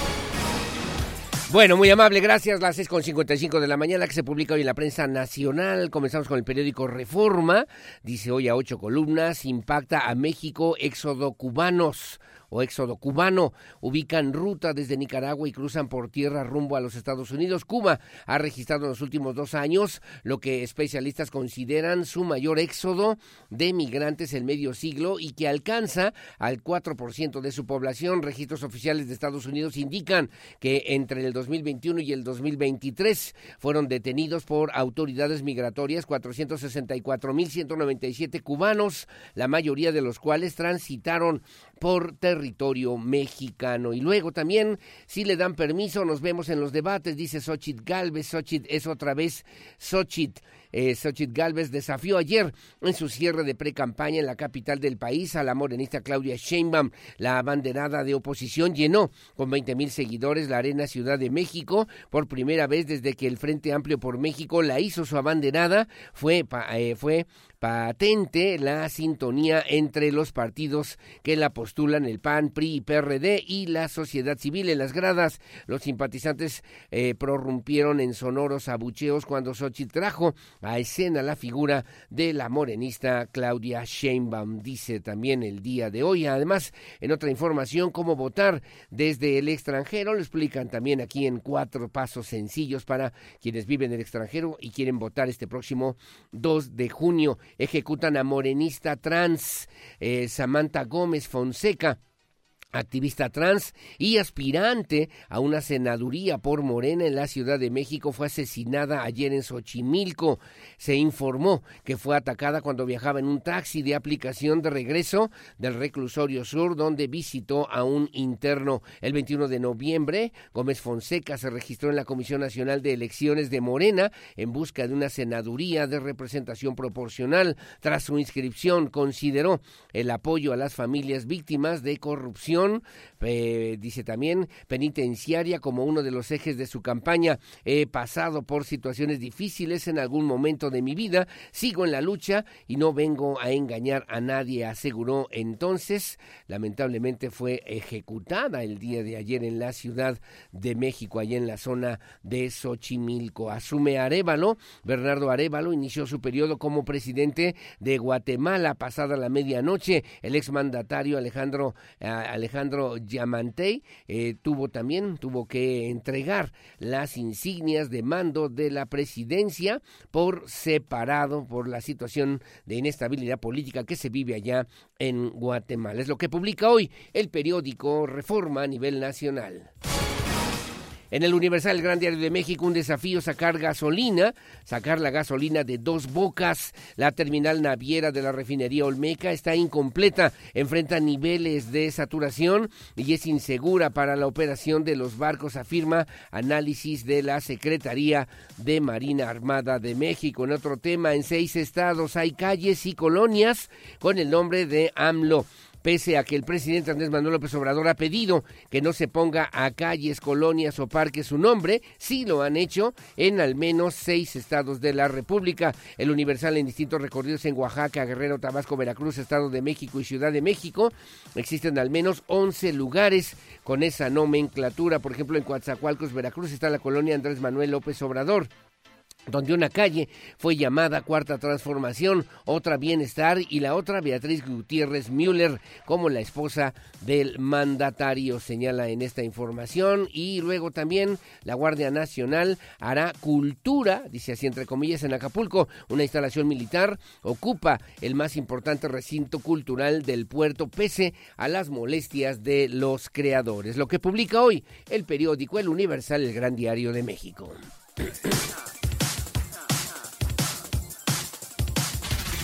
Bueno, muy amable, gracias. Las 6.55 de la mañana que se publica hoy en la prensa nacional. Comenzamos con el periódico Reforma. Dice hoy a ocho columnas, impacta a México éxodo cubanos o éxodo cubano ubican ruta desde Nicaragua y cruzan por tierra rumbo a los Estados Unidos. Cuba ha registrado en los últimos dos años lo que especialistas consideran su mayor éxodo de migrantes en medio siglo y que alcanza al 4% de su población. Registros oficiales de Estados Unidos indican que entre el 2021 y el 2023 fueron detenidos por autoridades migratorias 464.197 cubanos, la mayoría de los cuales transitaron por territorio mexicano. Y luego también, si le dan permiso, nos vemos en los debates, dice Xochitl Galvez. Xochitl es otra vez Xochitl. Eh, Galvez desafió ayer en su cierre de pre-campaña en la capital del país a la morenista Claudia Sheinbaum. La abanderada de oposición llenó con 20 mil seguidores la Arena Ciudad de México por primera vez desde que el Frente Amplio por México la hizo su abanderada. Fue, eh, fue patente la sintonía entre los partidos que la postulan, el PAN, PRI y PRD y la sociedad civil. En las gradas, los simpatizantes eh, prorrumpieron en sonoros abucheos cuando Xochitl trajo a escena la figura de la morenista Claudia Sheinbaum, dice también el día de hoy. Además, en otra información, cómo votar desde el extranjero, lo explican también aquí en cuatro pasos sencillos para quienes viven en el extranjero y quieren votar este próximo 2 de junio ejecutan a morenista trans eh, Samantha Gómez Fonseca activista trans y aspirante a una senaduría por Morena en la Ciudad de México, fue asesinada ayer en Xochimilco. Se informó que fue atacada cuando viajaba en un taxi de aplicación de regreso del reclusorio sur, donde visitó a un interno. El 21 de noviembre, Gómez Fonseca se registró en la Comisión Nacional de Elecciones de Morena en busca de una senaduría de representación proporcional. Tras su inscripción, consideró el apoyo a las familias víctimas de corrupción eh, dice también, penitenciaria como uno de los ejes de su campaña. He pasado por situaciones difíciles en algún momento de mi vida, sigo en la lucha y no vengo a engañar a nadie, aseguró entonces. Lamentablemente fue ejecutada el día de ayer en la Ciudad de México, allá en la zona de Xochimilco. Asume Arevalo, Bernardo Arevalo inició su periodo como presidente de Guatemala pasada la medianoche. El exmandatario Alejandro, eh, Alejandro Yamantey eh, tuvo también, tuvo que entregar las insignias de mando de la presidencia por separado por la situación de inestabilidad política que se vive allá en Guatemala. Es lo que publica hoy el periódico Reforma a nivel nacional. En el Universal, el Gran Diario de México, un desafío sacar gasolina, sacar la gasolina de dos bocas. La terminal naviera de la refinería Olmeca está incompleta, enfrenta niveles de saturación y es insegura para la operación de los barcos, afirma análisis de la Secretaría de Marina Armada de México. En otro tema, en seis estados hay calles y colonias con el nombre de AMLO pese a que el presidente Andrés Manuel López Obrador ha pedido que no se ponga a calles, colonias o parques su nombre, sí lo han hecho en al menos seis estados de la República. El Universal en distintos recorridos en Oaxaca, Guerrero, Tabasco, Veracruz, Estado de México y Ciudad de México. Existen al menos 11 lugares con esa nomenclatura. Por ejemplo, en Coatzacoalcos, Veracruz, está la colonia Andrés Manuel López Obrador donde una calle fue llamada Cuarta Transformación, otra Bienestar y la otra Beatriz Gutiérrez Müller como la esposa del mandatario, señala en esta información. Y luego también la Guardia Nacional hará cultura, dice así entre comillas, en Acapulco, una instalación militar, ocupa el más importante recinto cultural del puerto pese a las molestias de los creadores. Lo que publica hoy el periódico El Universal, el Gran Diario de México.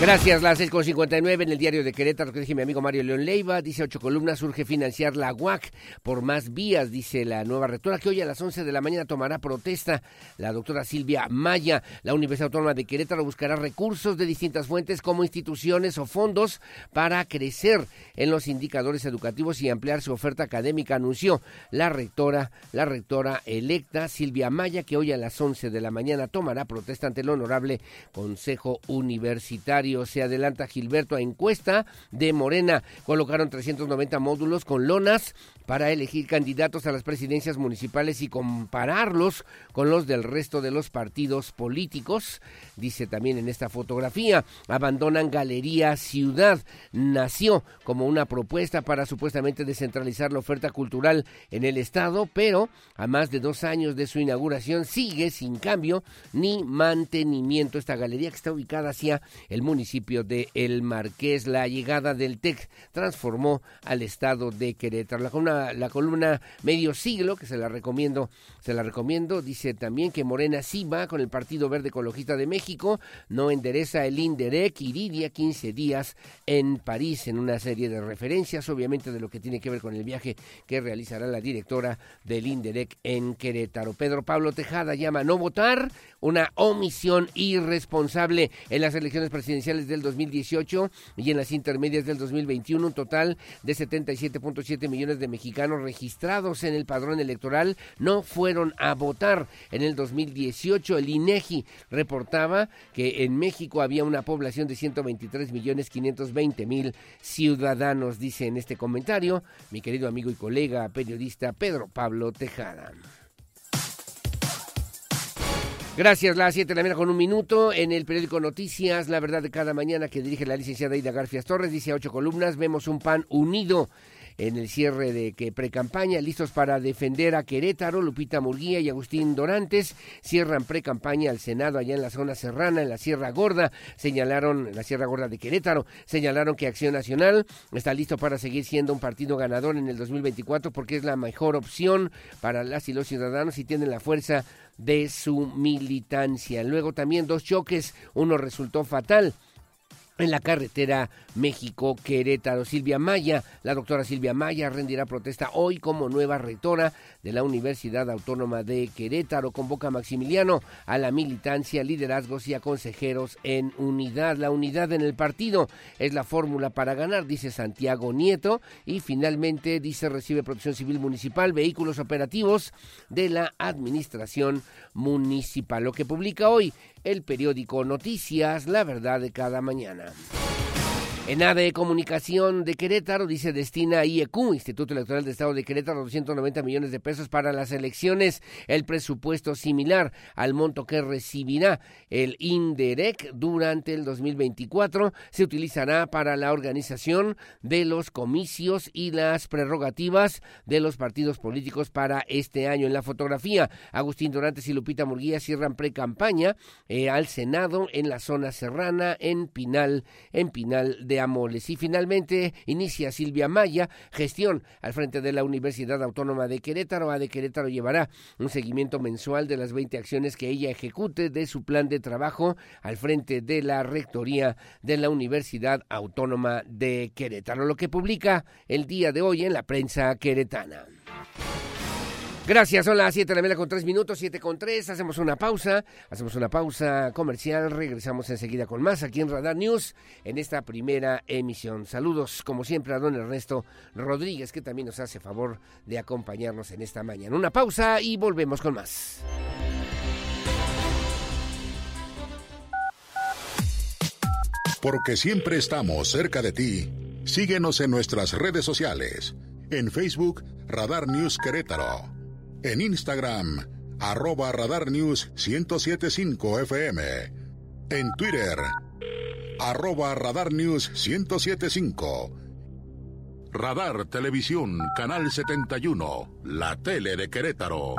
Gracias, las 6.59 en el diario de Querétaro, que dice mi amigo Mario León Leiva, dice ocho columnas, surge financiar la UAC por más vías, dice la nueva rectora, que hoy a las 11 de la mañana tomará protesta. La doctora Silvia Maya, la Universidad Autónoma de Querétaro buscará recursos de distintas fuentes como instituciones o fondos para crecer en los indicadores educativos y ampliar su oferta académica, anunció la rectora, la rectora electa Silvia Maya, que hoy a las 11 de la mañana tomará protesta ante el honorable Consejo Universitario se adelanta Gilberto a encuesta de Morena. Colocaron 390 módulos con lonas para elegir candidatos a las presidencias municipales y compararlos con los del resto de los partidos políticos. Dice también en esta fotografía, abandonan Galería Ciudad. Nació como una propuesta para supuestamente descentralizar la oferta cultural en el Estado, pero a más de dos años de su inauguración sigue sin cambio ni mantenimiento. Esta galería que está ubicada hacia el municipio de El Marqués. La llegada del TEC transformó al Estado de Querétaro. La columna Medio Siglo, que se la recomiendo, se la recomiendo, dice también que Morena sí va con el Partido Verde Ecologista de México, no endereza el INDEREC, iría 15 días en París, en una serie de referencias, obviamente de lo que tiene que ver con el viaje que realizará la directora del INDEREC en Querétaro. Pedro Pablo Tejada llama no votar, una omisión irresponsable en las elecciones presidenciales del 2018 y en las intermedias del 2021, un total de 77.7 millones de mexicanos registrados en el padrón electoral no fueron a votar. En el 2018 el INEGI reportaba que en México había una población de 123 millones 520 mil ciudadanos, dice en este comentario mi querido amigo y colega periodista Pedro Pablo Tejada. Gracias, las 7 de la mañana con un minuto. En el periódico Noticias, la verdad de cada mañana que dirige la licenciada Ida Garfias Torres, dice a ocho columnas, vemos un pan unido en el cierre de que precampaña, listos para defender a Querétaro, Lupita Murguía y Agustín Dorantes cierran precampaña al Senado allá en la zona serrana, en la Sierra Gorda, señalaron, la Sierra Gorda de Querétaro, señalaron que Acción Nacional está listo para seguir siendo un partido ganador en el 2024 porque es la mejor opción para las y los ciudadanos y tienen la fuerza de su militancia. Luego también dos choques, uno resultó fatal en la carretera México-Querétaro. Silvia Maya, la doctora Silvia Maya rendirá protesta hoy como nueva rectora de la Universidad Autónoma de Querétaro. Convoca a Maximiliano a la militancia, liderazgos y a consejeros en unidad. La unidad en el partido es la fórmula para ganar, dice Santiago Nieto. Y finalmente dice recibe protección civil municipal, vehículos operativos de la administración municipal. Lo que publica hoy el periódico Noticias, la verdad de cada mañana. En ADE Comunicación de Querétaro dice destina IEQ, Instituto Electoral de Estado de Querétaro, 290 millones de pesos para las elecciones, el presupuesto similar al monto que recibirá el INDEREC durante el 2024 se utilizará para la organización de los comicios y las prerrogativas de los partidos políticos para este año. En la fotografía, Agustín Dorantes y Lupita Murguía cierran pre-campaña eh, al Senado en la zona serrana en Pinal, en Pinal de Amoles. Y finalmente inicia Silvia Maya, gestión al frente de la Universidad Autónoma de Querétaro. A de Querétaro llevará un seguimiento mensual de las 20 acciones que ella ejecute de su plan de trabajo al frente de la Rectoría de la Universidad Autónoma de Querétaro, lo que publica el día de hoy en la prensa queretana. Gracias, son las 7 de la mañana con 3 minutos, 7 con 3. Hacemos una pausa, hacemos una pausa comercial. Regresamos enseguida con más aquí en Radar News en esta primera emisión. Saludos, como siempre, a don Ernesto Rodríguez, que también nos hace favor de acompañarnos en esta mañana. Una pausa y volvemos con más. Porque siempre estamos cerca de ti. Síguenos en nuestras redes sociales. En Facebook, Radar News Querétaro en Instagram, arroba Radar News 1075 FM. En Twitter, arroba Radar News 1075. Radar Televisión, Canal 71, la tele de Querétaro.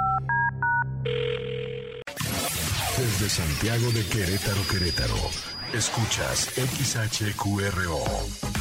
Desde Santiago de Querétaro, Querétaro, escuchas XHQRO.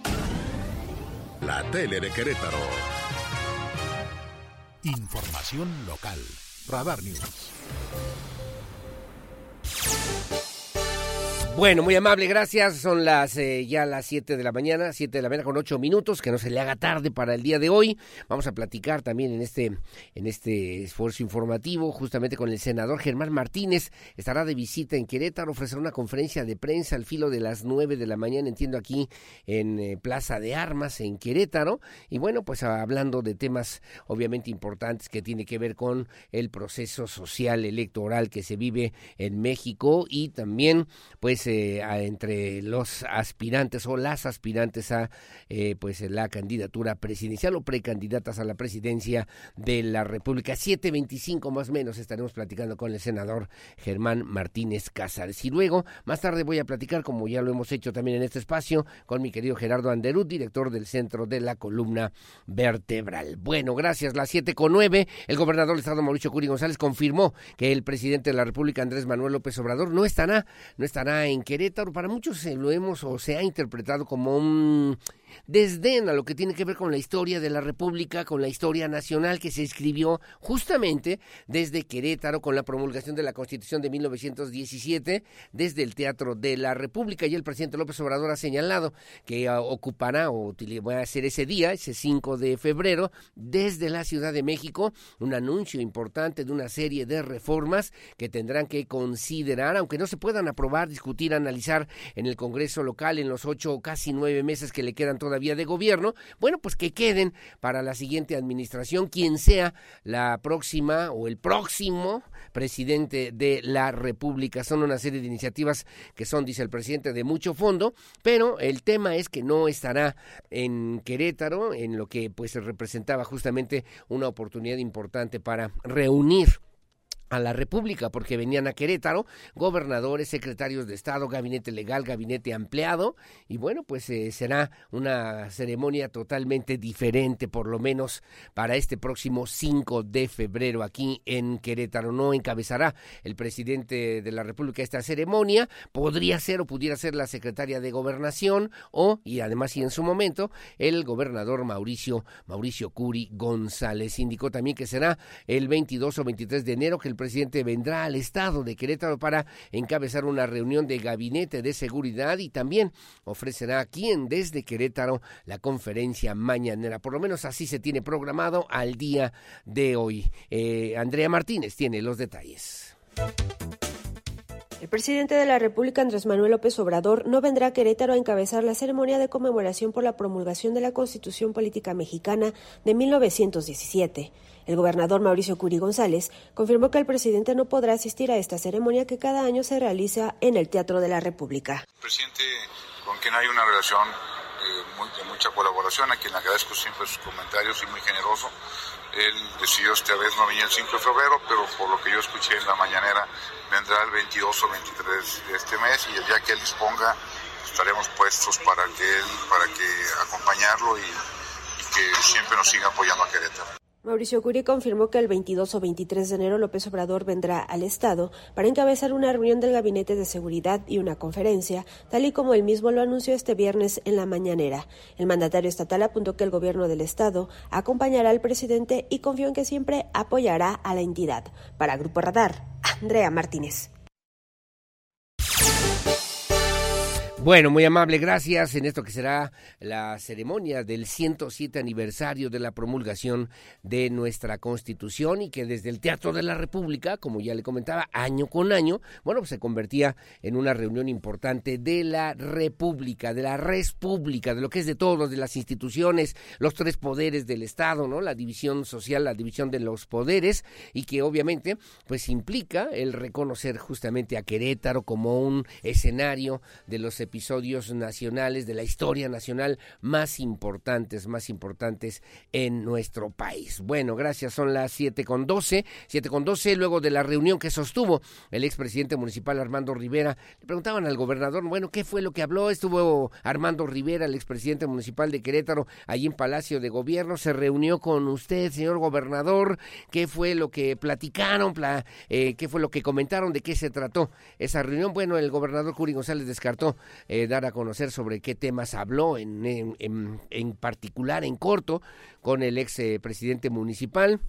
la tele de Querétaro. Información local. Radar News. Bueno, muy amable, gracias. Son las eh, ya las 7 de la mañana, 7 de la mañana con 8 minutos, que no se le haga tarde para el día de hoy. Vamos a platicar también en este en este esfuerzo informativo justamente con el senador Germán Martínez. Estará de visita en Querétaro, ofrecerá una conferencia de prensa al filo de las 9 de la mañana, entiendo aquí en eh, Plaza de Armas en Querétaro. Y bueno, pues hablando de temas obviamente importantes que tiene que ver con el proceso social electoral que se vive en México y también pues eh, entre los aspirantes o las aspirantes a eh, pues la candidatura presidencial o precandidatas a la presidencia de la República. 7.25 más o menos estaremos platicando con el senador Germán Martínez Cázares. Y luego, más tarde voy a platicar, como ya lo hemos hecho también en este espacio, con mi querido Gerardo Anderut, director del Centro de la Columna Vertebral. Bueno, gracias. Las 7 con 9, el gobernador del Estado Mauricio Curi González confirmó que el presidente de la República, Andrés Manuel López Obrador, no estará, no estará en Querétaro. Para muchos se lo hemos o se ha interpretado como un desdén a lo que tiene que ver con la historia de la República, con la historia nacional que se escribió justamente desde Querétaro con la promulgación de la Constitución de 1917, desde el Teatro de la República. Y el presidente López Obrador ha señalado que ah, ocupará o va a hacer ese día, ese 5 de febrero, desde la Ciudad de México, un anuncio importante de una serie de reformas que tendrán que considerar, aunque no se puedan aprobar, discutir, analizar en el Congreso local en los ocho casi nueve meses que le quedan todavía de gobierno, bueno, pues que queden para la siguiente administración, quien sea la próxima o el próximo presidente de la República. Son una serie de iniciativas que son, dice el presidente, de mucho fondo, pero el tema es que no estará en Querétaro, en lo que pues representaba justamente una oportunidad importante para reunir a la República, porque venían a Querétaro gobernadores, secretarios de Estado, gabinete legal, gabinete ampliado, y bueno, pues eh, será una ceremonia totalmente diferente, por lo menos para este próximo 5 de febrero aquí en Querétaro. No encabezará el presidente de la República esta ceremonia, podría ser o pudiera ser la secretaria de Gobernación o, y además y en su momento, el gobernador Mauricio, Mauricio Curi González. Indicó también que será el 22 o 23 de enero que el presidente vendrá al estado de Querétaro para encabezar una reunión de gabinete de seguridad y también ofrecerá aquí en desde Querétaro la conferencia mañanera. Por lo menos así se tiene programado al día de hoy. Eh, Andrea Martínez tiene los detalles. El presidente de la República, Andrés Manuel López Obrador, no vendrá a Querétaro a encabezar la ceremonia de conmemoración por la promulgación de la Constitución Política Mexicana de 1917. El gobernador Mauricio Curi González confirmó que el presidente no podrá asistir a esta ceremonia que cada año se realiza en el Teatro de la República. Presidente, con quien hay una relación eh, de mucha colaboración, a quien agradezco siempre sus comentarios y muy generoso. Él decidió esta vez no venir el 5 de febrero, pero por lo que yo escuché en la mañanera, vendrá el 22 o 23 de este mes y el día que él disponga estaremos puestos para que él, para que acompañarlo y, y que siempre nos siga apoyando a Querétaro. Mauricio Curi confirmó que el 22 o 23 de enero López Obrador vendrá al Estado para encabezar una reunión del Gabinete de Seguridad y una conferencia, tal y como él mismo lo anunció este viernes en la mañanera. El mandatario estatal apuntó que el gobierno del Estado acompañará al presidente y confió en que siempre apoyará a la entidad. Para Grupo Radar, Andrea Martínez. Bueno, muy amable, gracias en esto que será la ceremonia del 107 aniversario de la promulgación de nuestra Constitución y que desde el Teatro de la República, como ya le comentaba, año con año, bueno, pues se convertía en una reunión importante de la República, de la Res Pública, de lo que es de todos, de las instituciones, los tres poderes del Estado, ¿no? La división social, la división de los poderes y que obviamente pues implica el reconocer justamente a Querétaro como un escenario de los episodios nacionales de la historia nacional más importantes, más importantes en nuestro país. Bueno, gracias, son las siete con doce, siete con doce, luego de la reunión que sostuvo el expresidente municipal Armando Rivera, le preguntaban al gobernador, bueno, ¿qué fue lo que habló? Estuvo Armando Rivera, el expresidente municipal de Querétaro, allí en Palacio de Gobierno, se reunió con usted, señor gobernador, ¿qué fue lo que platicaron? Eh, ¿Qué fue lo que comentaron? ¿De qué se trató esa reunión? Bueno, el gobernador Curi González descartó eh, dar a conocer sobre qué temas habló en, en, en particular, en corto, con el ex eh, presidente municipal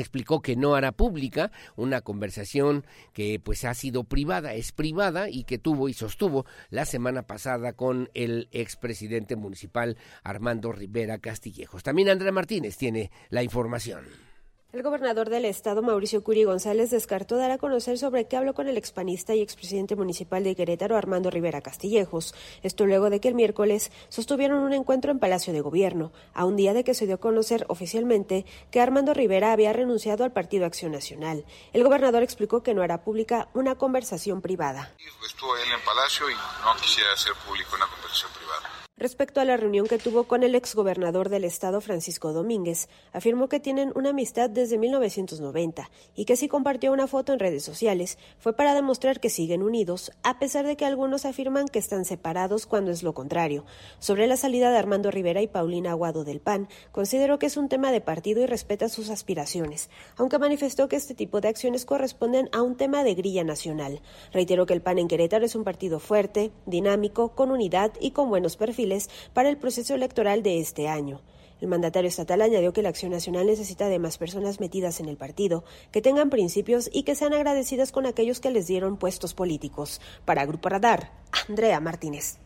explicó que no hará pública una conversación que pues ha sido privada, es privada y que tuvo y sostuvo la semana pasada con el expresidente municipal Armando Rivera Castillejos. También Andrea Martínez tiene la información. El gobernador del estado, Mauricio Curi González, descartó dar a conocer sobre qué habló con el expanista y expresidente municipal de Querétaro, Armando Rivera Castillejos. Esto luego de que el miércoles sostuvieron un encuentro en Palacio de Gobierno, a un día de que se dio a conocer oficialmente que Armando Rivera había renunciado al Partido Acción Nacional. El gobernador explicó que no hará pública una conversación privada. Estuvo él en Palacio y no quisiera hacer público una conversación privada. Respecto a la reunión que tuvo con el exgobernador del estado Francisco Domínguez, afirmó que tienen una amistad desde 1990 y que si compartió una foto en redes sociales fue para demostrar que siguen unidos, a pesar de que algunos afirman que están separados cuando es lo contrario. Sobre la salida de Armando Rivera y Paulina Aguado del PAN, consideró que es un tema de partido y respeta sus aspiraciones, aunque manifestó que este tipo de acciones corresponden a un tema de grilla nacional. Reiteró que el PAN en Querétaro es un partido fuerte, dinámico, con unidad y con buenos perfiles para el proceso electoral de este año. El mandatario estatal añadió que la Acción Nacional necesita de más personas metidas en el partido, que tengan principios y que sean agradecidas con aquellos que les dieron puestos políticos. Para Grupo Radar, Andrea Martínez.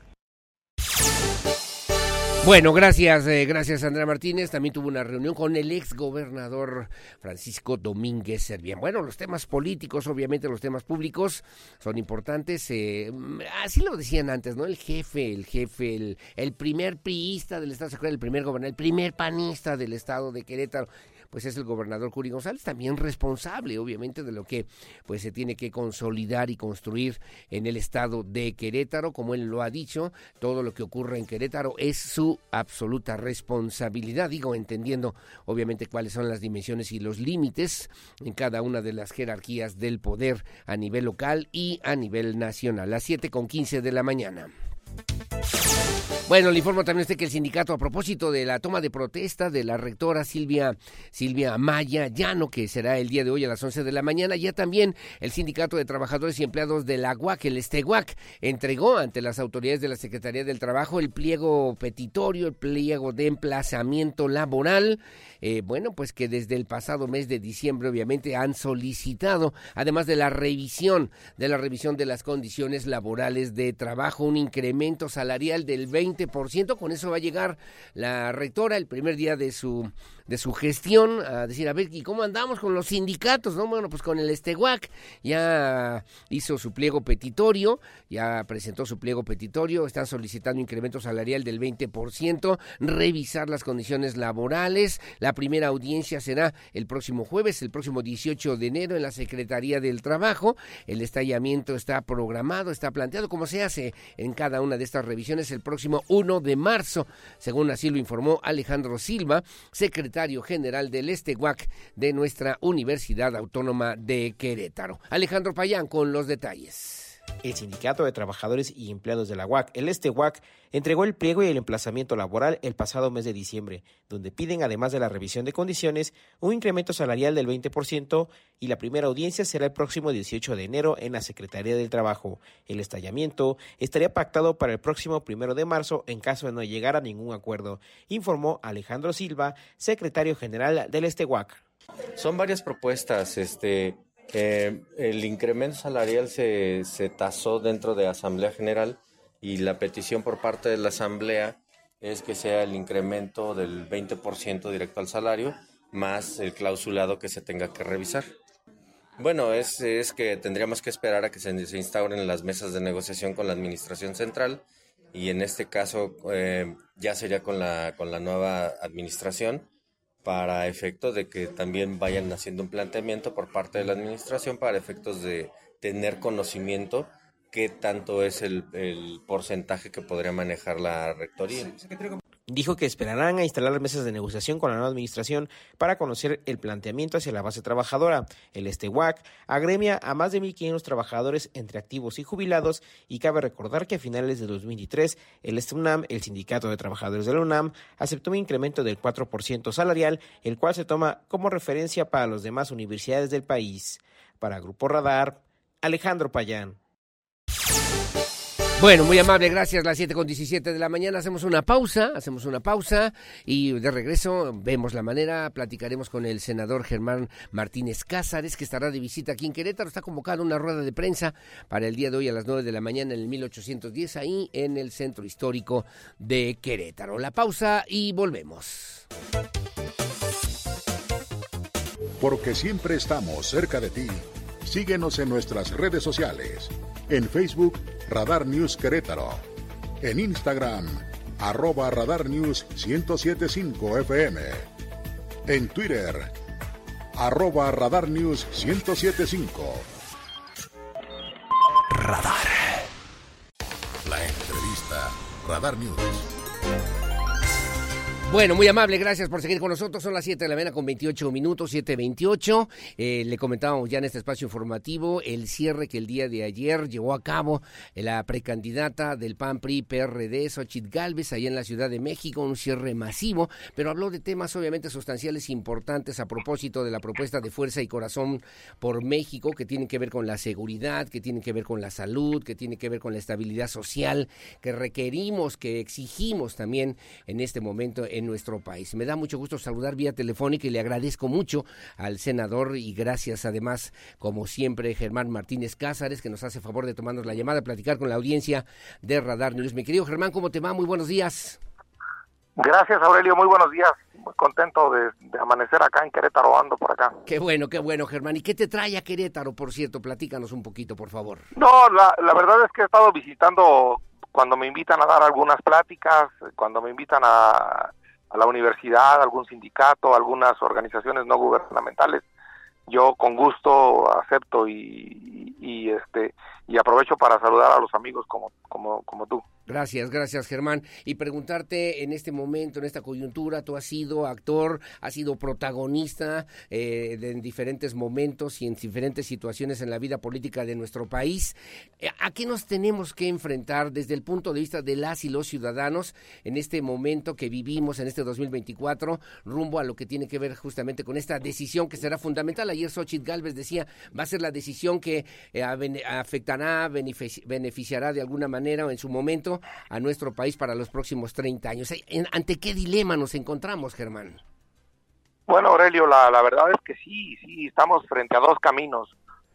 Bueno, gracias, eh, gracias Andrea Martínez. También tuvo una reunión con el ex gobernador Francisco Domínguez Servién. Bueno, los temas políticos, obviamente los temas públicos son importantes. Eh, así lo decían antes, ¿no? El jefe, el jefe, el, el primer priista del Estado, ¿se acuerda? El primer gobernador, el primer panista del Estado de Querétaro pues es el gobernador Curi González, también responsable, obviamente, de lo que pues se tiene que consolidar y construir en el estado de Querétaro, como él lo ha dicho, todo lo que ocurre en Querétaro es su absoluta responsabilidad, digo, entendiendo obviamente cuáles son las dimensiones y los límites en cada una de las jerarquías del poder a nivel local y a nivel nacional. Las 7 con 15 de la mañana. Bueno, le informo también usted que el sindicato, a propósito de la toma de protesta de la rectora Silvia, Silvia Maya Llano, que será el día de hoy a las 11 de la mañana, ya también el sindicato de trabajadores y empleados de la UAC, el Esteguac, entregó ante las autoridades de la Secretaría del Trabajo el pliego petitorio, el pliego de emplazamiento laboral, eh, bueno, pues que desde el pasado mes de diciembre obviamente han solicitado, además de la revisión, de la revisión de las condiciones laborales de trabajo, un incremento salarial del 20%, con eso va a llegar la rectora el primer día de su de su gestión a decir, a ver, ¿y cómo andamos con los sindicatos? no Bueno, pues con el Esteguac ya hizo su pliego petitorio, ya presentó su pliego petitorio, están solicitando incremento salarial del 20%, revisar las condiciones laborales. La primera audiencia será el próximo jueves, el próximo 18 de enero en la Secretaría del Trabajo. El estallamiento está programado, está planteado como se hace en cada una de estas revisiones el próximo 1 de marzo, según así lo informó Alejandro Silva, secretario secretario general del Esteguac de nuestra Universidad Autónoma de Querétaro. Alejandro Payán con los detalles. El Sindicato de Trabajadores y Empleados de la UAC, el Este UAC, entregó el pliego y el emplazamiento laboral el pasado mes de diciembre, donde piden, además de la revisión de condiciones, un incremento salarial del 20% y la primera audiencia será el próximo 18 de enero en la Secretaría del Trabajo. El estallamiento estaría pactado para el próximo primero de marzo en caso de no llegar a ningún acuerdo, informó Alejandro Silva, secretario general del Este UAC. Son varias propuestas, este, eh, el incremento salarial se, se tasó dentro de Asamblea General y la petición por parte de la Asamblea es que sea el incremento del 20% directo al salario más el clausulado que se tenga que revisar. Bueno, es, es que tendríamos que esperar a que se, instauren las mesas de negociación con la Administración Central y en este caso eh, ya sería con la, con la nueva administración para efectos de que también vayan haciendo un planteamiento por parte de la administración para efectos de tener conocimiento qué tanto es el, el porcentaje que podría manejar la rectoría. Dijo que esperarán a instalar mesas de negociación con la nueva administración para conocer el planteamiento hacia la base trabajadora. El Estehuac agremia a más de 1.500 trabajadores entre activos y jubilados y cabe recordar que a finales de 2023 el UNAM, el Sindicato de Trabajadores de la UNAM, aceptó un incremento del 4% salarial, el cual se toma como referencia para las demás universidades del país. Para Grupo Radar, Alejandro Payán. Bueno, muy amable, gracias. Las 7 con 17 de la mañana hacemos una pausa, hacemos una pausa y de regreso vemos la manera, platicaremos con el senador Germán Martínez Cázares, que estará de visita aquí en Querétaro. Está convocado una rueda de prensa para el día de hoy a las 9 de la mañana en el 1810, ahí en el centro histórico de Querétaro. La pausa y volvemos. Porque siempre estamos cerca de ti. Síguenos en nuestras redes sociales. En Facebook, Radar News Querétaro. En Instagram, arroba Radar News 1075 FM. En Twitter, arroba Radar News 1075. Radar. La entrevista Radar News. Bueno, muy amable, gracias por seguir con nosotros. Son las 7 de la mañana con 28 minutos, 7.28. Eh, le comentábamos ya en este espacio informativo el cierre que el día de ayer llevó a cabo la precandidata del PAN PRI PRD, Xochitl Galvez, allá en la Ciudad de México, un cierre masivo, pero habló de temas obviamente sustanciales importantes a propósito de la propuesta de Fuerza y Corazón por México, que tienen que ver con la seguridad, que tienen que ver con la salud, que tienen que ver con la estabilidad social, que requerimos, que exigimos también en este momento en nuestro país. Me da mucho gusto saludar vía telefónica y le agradezco mucho al senador y gracias además, como siempre, Germán Martínez Cázares, que nos hace favor de tomarnos la llamada, a platicar con la audiencia de Radar News. Mi querido Germán, ¿cómo te va? Muy buenos días. Gracias, Aurelio. Muy buenos días. Muy contento de, amanecer acá en Querétaro, ando por acá. Qué bueno, qué bueno, Germán. ¿Y qué te trae a Querétaro, por cierto? Platícanos un poquito, por favor. No, la, la verdad es que he estado visitando cuando me invitan a dar algunas pláticas, cuando me invitan a, a la universidad, algún sindicato, algunas organizaciones no gubernamentales, yo con gusto acepto y, y, este y aprovecho para saludar a los amigos como como como tú. Gracias, gracias Germán. Y preguntarte en este momento, en esta coyuntura, tú has sido actor, has sido protagonista eh, en diferentes momentos y en diferentes situaciones en la vida política de nuestro país. Eh, ¿A qué nos tenemos que enfrentar desde el punto de vista de las y los ciudadanos en este momento que vivimos, en este 2024, rumbo a lo que tiene que ver justamente con esta decisión que será fundamental? Ayer Xochitl Galvez decía, va a ser la decisión que eh, afectará, beneficiará de alguna manera o en su momento a nuestro país para los próximos 30 años. ¿Ante qué dilema nos encontramos, Germán? Bueno, Aurelio, la, verdad es que sí, sí, estamos frente a dos caminos.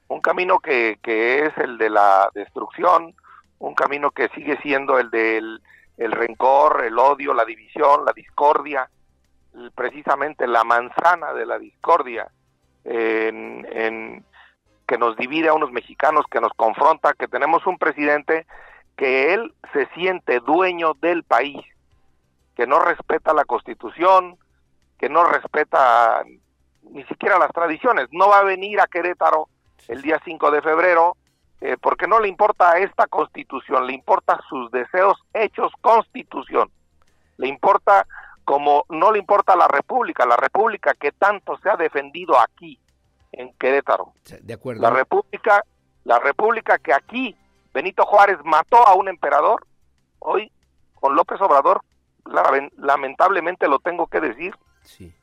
Un camino que, es el de la destrucción, un camino que sigue siendo el del el rencor, el odio, la división, la discordia, precisamente la manzana de la discordia que nos divide a unos mexicanos, que nos confronta, que tenemos un presidente que él se siente dueño del país, que no respeta la constitución, que no respeta ni siquiera las tradiciones. No va a venir a Querétaro el día 5 de febrero eh, porque no le importa esta constitución, le importa sus deseos hechos constitución. Le importa como no le importa la república, la república que tanto se ha defendido aquí en Querétaro. De acuerdo. La república, la república que aquí Benito Juárez mató a un emperador, hoy con López Obrador, lamentablemente lo tengo que decir,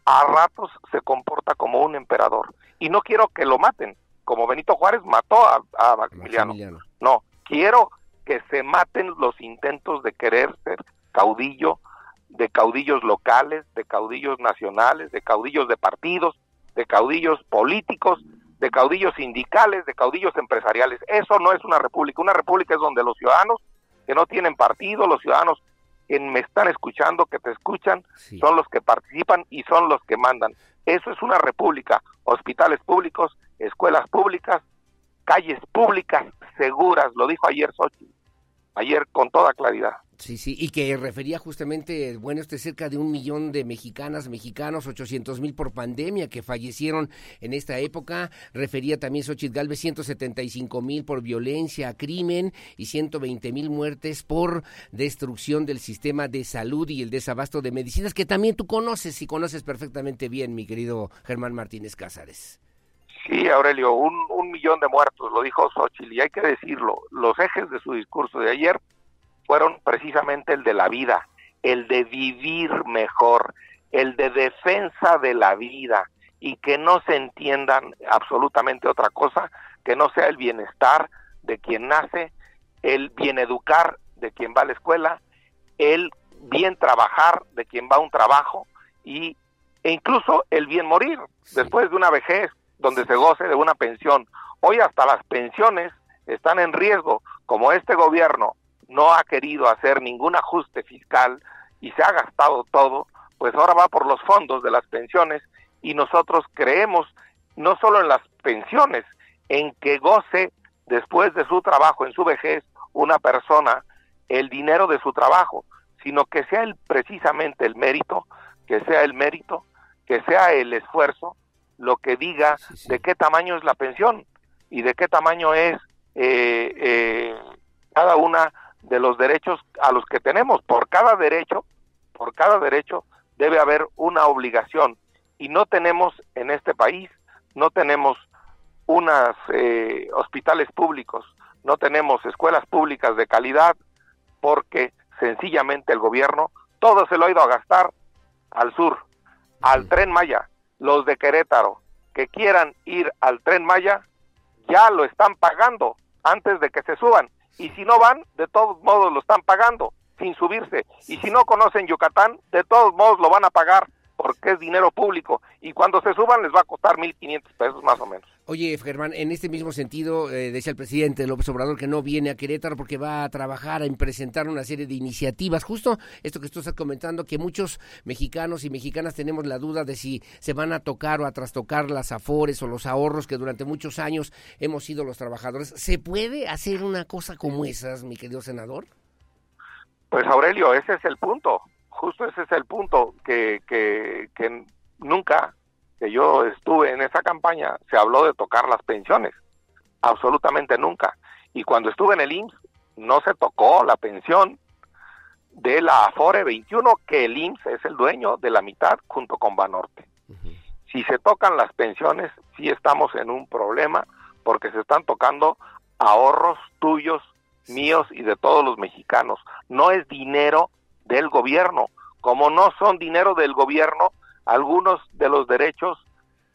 a ratos se comporta como un emperador. Y no quiero que lo maten, como Benito Juárez mató a, Maximiliano. No, quiero que se maten los intentos de querer ser caudillo, de caudillos locales, de caudillos nacionales, de caudillos de partidos, de caudillos políticos, de caudillos sindicales, de caudillos empresariales. Eso no es una república. Una república es donde los ciudadanos que no tienen partido, los ciudadanos que me están escuchando, que te escuchan, son los que participan y son los que mandan. Eso es una república. Hospitales públicos, escuelas públicas, calles públicas seguras, lo dijo ayer Sochi, ayer con toda claridad. Sí, sí, y que refería justamente, bueno, este cerca de un millón de mexicanas, mexicanos, 800 mil por pandemia que fallecieron en esta época. Refería también Xochitl Galvez 175 mil por violencia, crimen y 120 mil muertes por destrucción del sistema de salud y el desabasto de medicinas, que también tú conoces y conoces perfectamente bien, mi querido Germán Martínez Cázares. Sí, Aurelio, un, un millón de muertos, lo dijo Xochitl, y hay que decirlo, los ejes de su discurso de ayer fueron precisamente el de la vida, el de vivir mejor, el de defensa de la vida y que no se entiendan absolutamente otra cosa que no sea el bienestar de quien nace, el bien educar de quien va a la escuela, el bien trabajar de quien va a un trabajo y e incluso el bien morir después de una vejez donde se goce de una pensión. Hoy hasta las pensiones están en riesgo, como este gobierno no ha querido hacer ningún ajuste fiscal y se ha gastado todo, pues ahora va por los fondos de las pensiones y nosotros creemos no solo en las pensiones, en que goce después de su trabajo, en su vejez, una persona el dinero de su trabajo, sino que sea el, precisamente el mérito, que sea el mérito, que sea el esfuerzo, lo que diga de qué tamaño es la pensión y de qué tamaño es eh, eh, cada una de los derechos a los que tenemos. Por cada derecho, por cada derecho debe haber una obligación y no tenemos en este país, no tenemos unas eh, hospitales públicos, no tenemos escuelas públicas de calidad porque sencillamente el gobierno todo se lo ha ido a gastar al sur, al tren Maya. Los de Querétaro que quieran ir al tren Maya ya lo están pagando antes de que se suban y si no van, de todos modos lo están pagando sin subirse. Y si no conocen Yucatán, de todos modos lo van a pagar porque es dinero público y cuando se suban les va a costar 1.500 pesos más o menos. Oye, Germán, en este mismo sentido, eh, decía el presidente López Obrador que no viene a Querétaro porque va a trabajar, a presentar una serie de iniciativas. Justo esto que tú estás comentando, que muchos mexicanos y mexicanas tenemos la duda de si se van a tocar o a trastocar las afores o los ahorros que durante muchos años hemos sido los trabajadores. ¿Se puede hacer una cosa como esas, mi querido senador? Pues Aurelio, ese es el punto. justo ese es el punto, que, que, que nunca que yo estuve en esa campaña se habló de tocar las pensiones, absolutamente nunca. Y cuando estuve en el IMSS no se tocó la pensión de la Afore 21, que el IMSS es el dueño de la mitad junto con Banorte. Si se tocan las pensiones, sí estamos en un problema porque se están tocando ahorros tuyos, míos y de todos los mexicanos. No es dinero del gobierno. Como no son dinero del gobierno, algunos de los derechos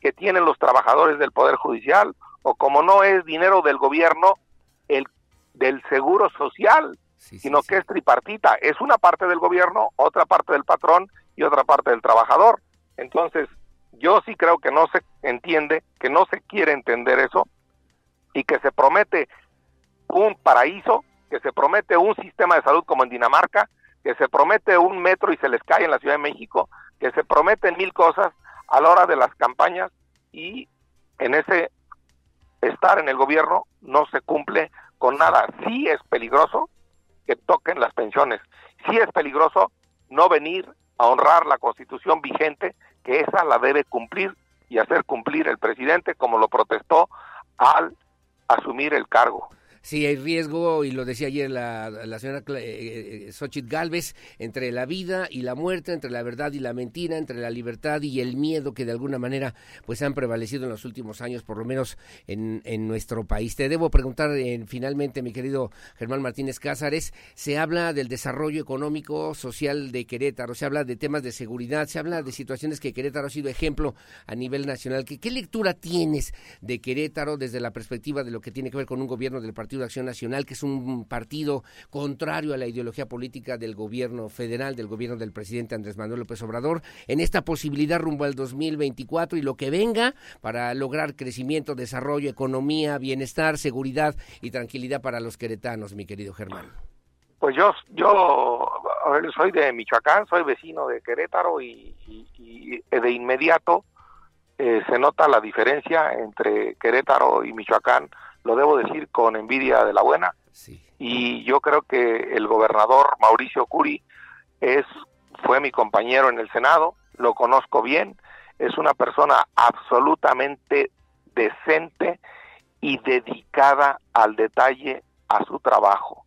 que tienen los trabajadores del Poder Judicial, o como no es dinero del gobierno, el del seguro social, sino que es tripartita. Es una parte del gobierno, otra parte del patrón y otra parte del trabajador. Entonces, yo sí creo que no se entiende, que no se quiere entender eso y que se promete un paraíso, que se promete un sistema de salud como en Dinamarca, que se promete un metro y se les cae en la Ciudad de México, que se prometen mil cosas a la hora de las campañas y en ese estar en el gobierno no se cumple con nada. Sí es peligroso que toquen las pensiones, sí es peligroso no venir a honrar la constitución vigente, que esa la debe cumplir y hacer cumplir el presidente como lo protestó al asumir el cargo si hay riesgo, y lo decía ayer la, señora eh, eh, Xochitl Galvez, entre la vida y la muerte, entre la verdad y la mentira, entre la libertad y el miedo que de alguna manera pues han prevalecido en los últimos años, por lo menos en, en nuestro país. Te debo preguntar en, finalmente, mi querido Germán Martínez Cázares, se habla del desarrollo económico, social de Querétaro, se habla de temas de seguridad, se habla de situaciones que Querétaro ha sido ejemplo a nivel nacional. ¿Qué, qué lectura tienes de Querétaro desde la perspectiva de lo que tiene que ver con un gobierno del Partido de Acción Nacional, que es un partido contrario a la ideología política del gobierno federal, del gobierno del presidente Andrés Manuel López Obrador, en esta posibilidad rumbo al 2024 y lo que venga para lograr crecimiento, desarrollo, economía, bienestar, seguridad y tranquilidad para los queretanos, mi querido Germán. Pues yo, yo soy de Michoacán, soy vecino de Querétaro y, de inmediato eh, se nota la diferencia entre Querétaro y Michoacán lo debo decir con envidia de la buena. Y yo creo que el gobernador Mauricio Curi es fue mi compañero en el Senado, lo conozco bien, es una persona absolutamente decente y dedicada al detalle a su trabajo.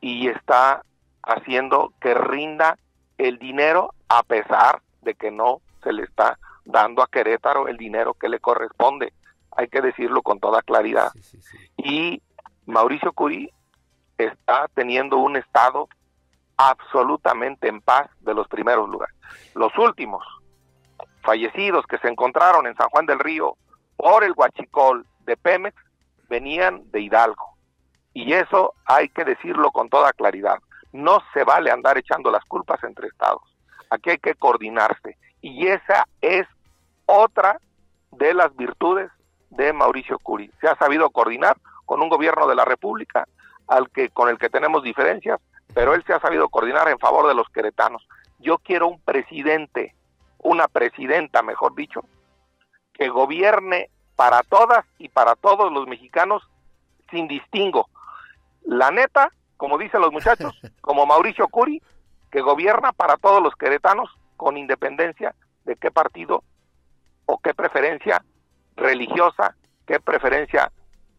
Y está haciendo que rinda el dinero a pesar de que no se le está dando a Querétaro el dinero que le corresponde hay que decirlo con toda claridad. Y Mauricio Curí está teniendo un estado absolutamente en paz de los primeros lugares. Los últimos fallecidos que se encontraron en San Juan del Río por el huachicol de Pemex venían de Hidalgo. Y eso hay que decirlo con toda claridad. No se vale andar echando las culpas entre estados. Aquí hay que coordinarse. Y esa es otra de las virtudes de Mauricio Curi. Se ha sabido coordinar con un gobierno de la República al que con el que tenemos diferencias, pero él se ha sabido coordinar en favor de los queretanos. Yo quiero un presidente, una presidenta, mejor dicho, que gobierne para todas y para todos los mexicanos sin distingo. La neta, como dicen los muchachos, como Mauricio Curi, que gobierna para todos los queretanos con independencia de qué partido o qué preferencia religiosa, qué preferencia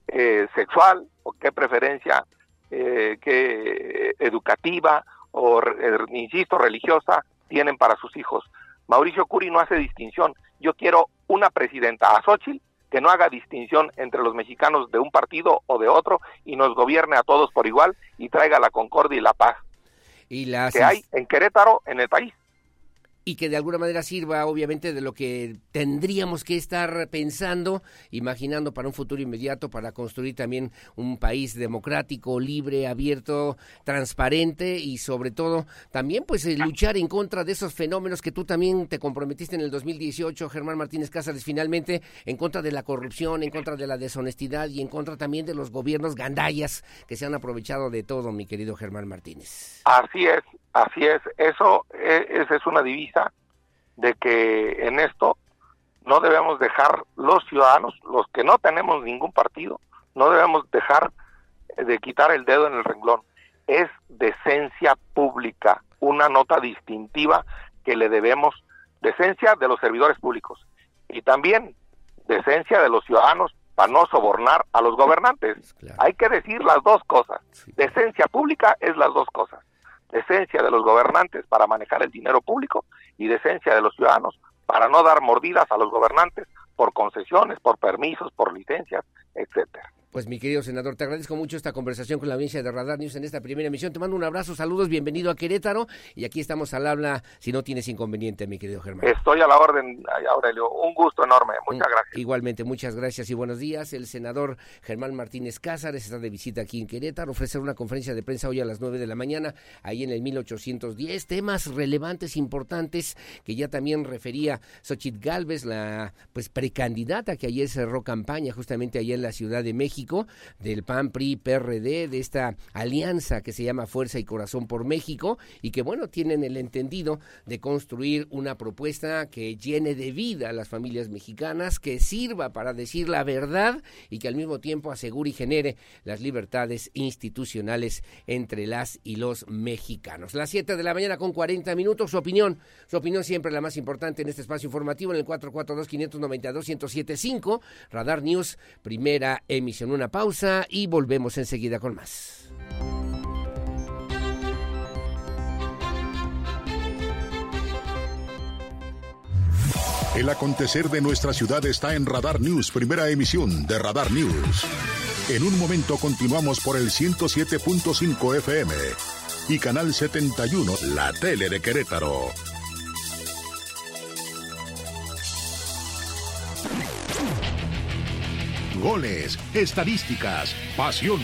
eh, sexual o qué preferencia eh, que educativa o, eh, insisto, religiosa tienen para sus hijos. Mauricio Curi no hace distinción. Yo quiero una presidenta, a Xochitl, que no haga distinción entre los mexicanos de un partido o de otro y nos gobierne a todos por igual y traiga la concordia y la paz y las... que hay en Querétaro, en el país y que de alguna manera sirva obviamente de lo que tendríamos que estar pensando, imaginando para un futuro inmediato, para construir también un país democrático, libre, abierto, transparente y sobre todo también pues eh, luchar en contra de esos fenómenos que tú también te comprometiste en el 2018, Germán Martínez Cáceres, finalmente en contra de la corrupción, en contra de la deshonestidad y en contra también de los gobiernos gandallas que se han aprovechado de todo, mi querido Germán Martínez. Así es, Así es, eso e, esa es una divisa de que en esto no debemos dejar los ciudadanos, los que no tenemos ningún partido, no debemos dejar de quitar el dedo en el renglón. Es decencia pública una nota distintiva que le debemos decencia de los servidores públicos y también decencia de los ciudadanos para no sobornar a los gobernantes. Hay que decir las dos cosas. Decencia pública es las dos cosas. Decencia de los gobernantes para manejar el dinero público y decencia de los ciudadanos para no dar mordidas a los gobernantes por concesiones, por permisos, por licencias, etcétera. Pues mi querido senador, te agradezco mucho esta conversación con la audiencia de Radar News en esta primera emisión. Te mando un abrazo, saludos, bienvenido a Querétaro y aquí estamos al habla si no tienes inconveniente, mi querido Germán. Estoy a la orden, Aurelio. Un gusto enorme. Muchas gracias. Igualmente, muchas gracias y buenos días. El senador Germán Martínez Cázares está de visita aquí en Querétaro, ofrecer una conferencia de prensa hoy a las 9 de la mañana, ahí en el 1810. Temas relevantes, importantes, que ya también refería Xochitl Galvez, la pues precandidata que ayer cerró campaña justamente allá en la Ciudad de México del PAN, PRI, PRD, de esta alianza que se llama Fuerza y Corazón por México y que bueno, tienen el entendido de construir una propuesta que llene de vida a las familias mexicanas, que sirva para decir la verdad y que al mismo tiempo asegure y genere las libertades institucionales entre las y los mexicanos. Las 7 de la mañana con 40 minutos, su opinión, su opinión siempre la más importante en este espacio informativo en el 442 592 1075 Radar News, primera emisión una pausa y volvemos enseguida con más. El acontecer de nuestra ciudad está en Radar News, primera emisión de Radar News. En un momento continuamos por el 107.5 FM y Canal 71, la tele de Querétaro. Goles, estadísticas, pasión,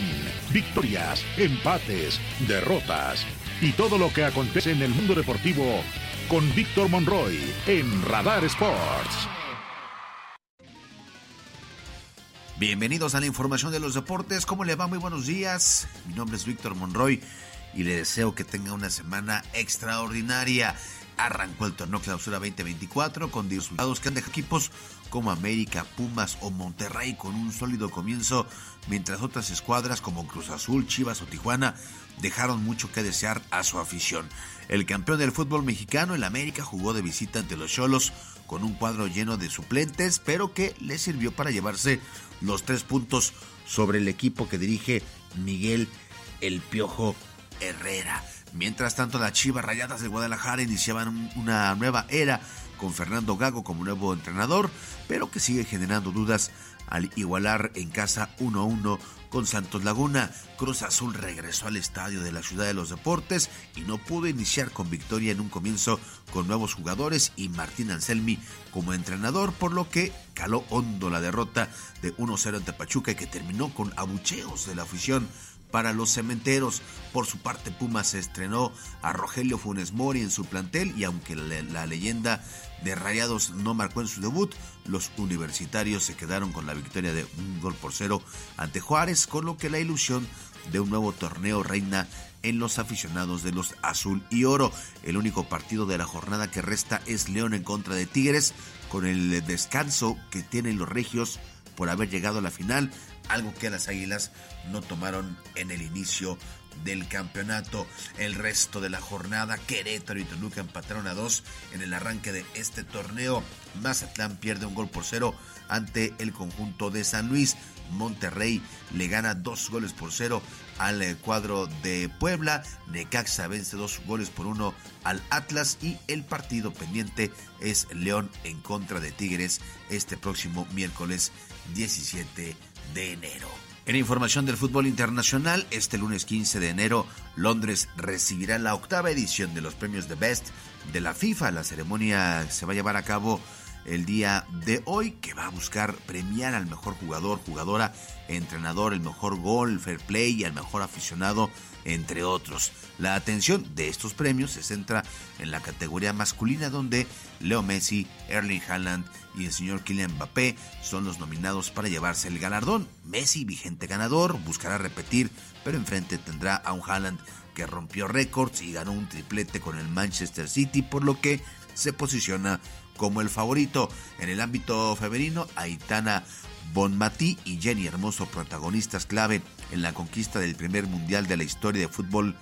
victorias, empates, derrotas y todo lo que acontece en el mundo deportivo con Víctor Monroy en Radar Sports. Bienvenidos a la información de los deportes. ¿Cómo le va? Muy buenos días. Mi nombre es Víctor Monroy y le deseo que tenga una semana extraordinaria. Arrancó el torneo Clausura 2024 con resultados que han dejado equipos como América, Pumas o Monterrey con un sólido comienzo, mientras otras escuadras como Cruz Azul, Chivas o Tijuana dejaron mucho que desear a su afición. El campeón del fútbol mexicano, el América, jugó de visita ante los Cholos con un cuadro lleno de suplentes, pero que le sirvió para llevarse los tres puntos sobre el equipo que dirige Miguel El Piojo Herrera. Mientras tanto, las Chivas Rayadas de Guadalajara iniciaban una nueva era con Fernando Gago como nuevo entrenador, pero que sigue generando dudas al igualar en casa 1-1 con Santos Laguna. Cruz Azul regresó al estadio de la Ciudad de los Deportes y no pudo iniciar con victoria en un comienzo con nuevos jugadores y Martín Anselmi como entrenador, por lo que caló hondo la derrota de 1-0 ante Pachuca que terminó con abucheos de la afición para los cementeros. Por su parte, Pumas estrenó a Rogelio Funes Mori en su plantel y aunque la, leyenda de Rayados no marcó en su debut, los universitarios se quedaron con la victoria de un gol por cero ante Juárez, con lo que la ilusión de un nuevo torneo reina en los aficionados de los azul y oro. El único partido de la jornada que resta es León en contra de Tigres, con el descanso que tienen los regios por haber llegado a la final algo que las Águilas no tomaron en el inicio del campeonato. El resto de la jornada, Querétaro y Toluca empataron a dos en el arranque de este torneo. Mazatlán pierde un gol por cero ante el conjunto de San Luis. Monterrey le gana dos goles por cero al eh, cuadro de Puebla. Necaxa vence dos goles por uno al Atlas y el partido pendiente es León en contra de Tigres este próximo miércoles 17 de enero. En información del fútbol internacional, este lunes 15 de enero, Londres recibirá la octava edición de los premios de Best de la FIFA. La ceremonia se va a llevar a cabo el día de hoy, que va a buscar premiar al mejor jugador, jugadora, entrenador, el mejor gol, fair play y al mejor aficionado entre otros. La atención de estos premios se centra en la categoría masculina donde Leo Messi, Erling Haaland y el señor Kylian Mbappé son los nominados para llevarse el galardón. Messi, vigente ganador, buscará repetir, pero enfrente tendrá a un Haaland que rompió récords y ganó un triplete con el Manchester City, por lo que se posiciona como el favorito. En el ámbito femenino, Aitana Bonmatí y Jenny Hermoso, protagonistas clave en la conquista del primer mundial de la historia de fútbol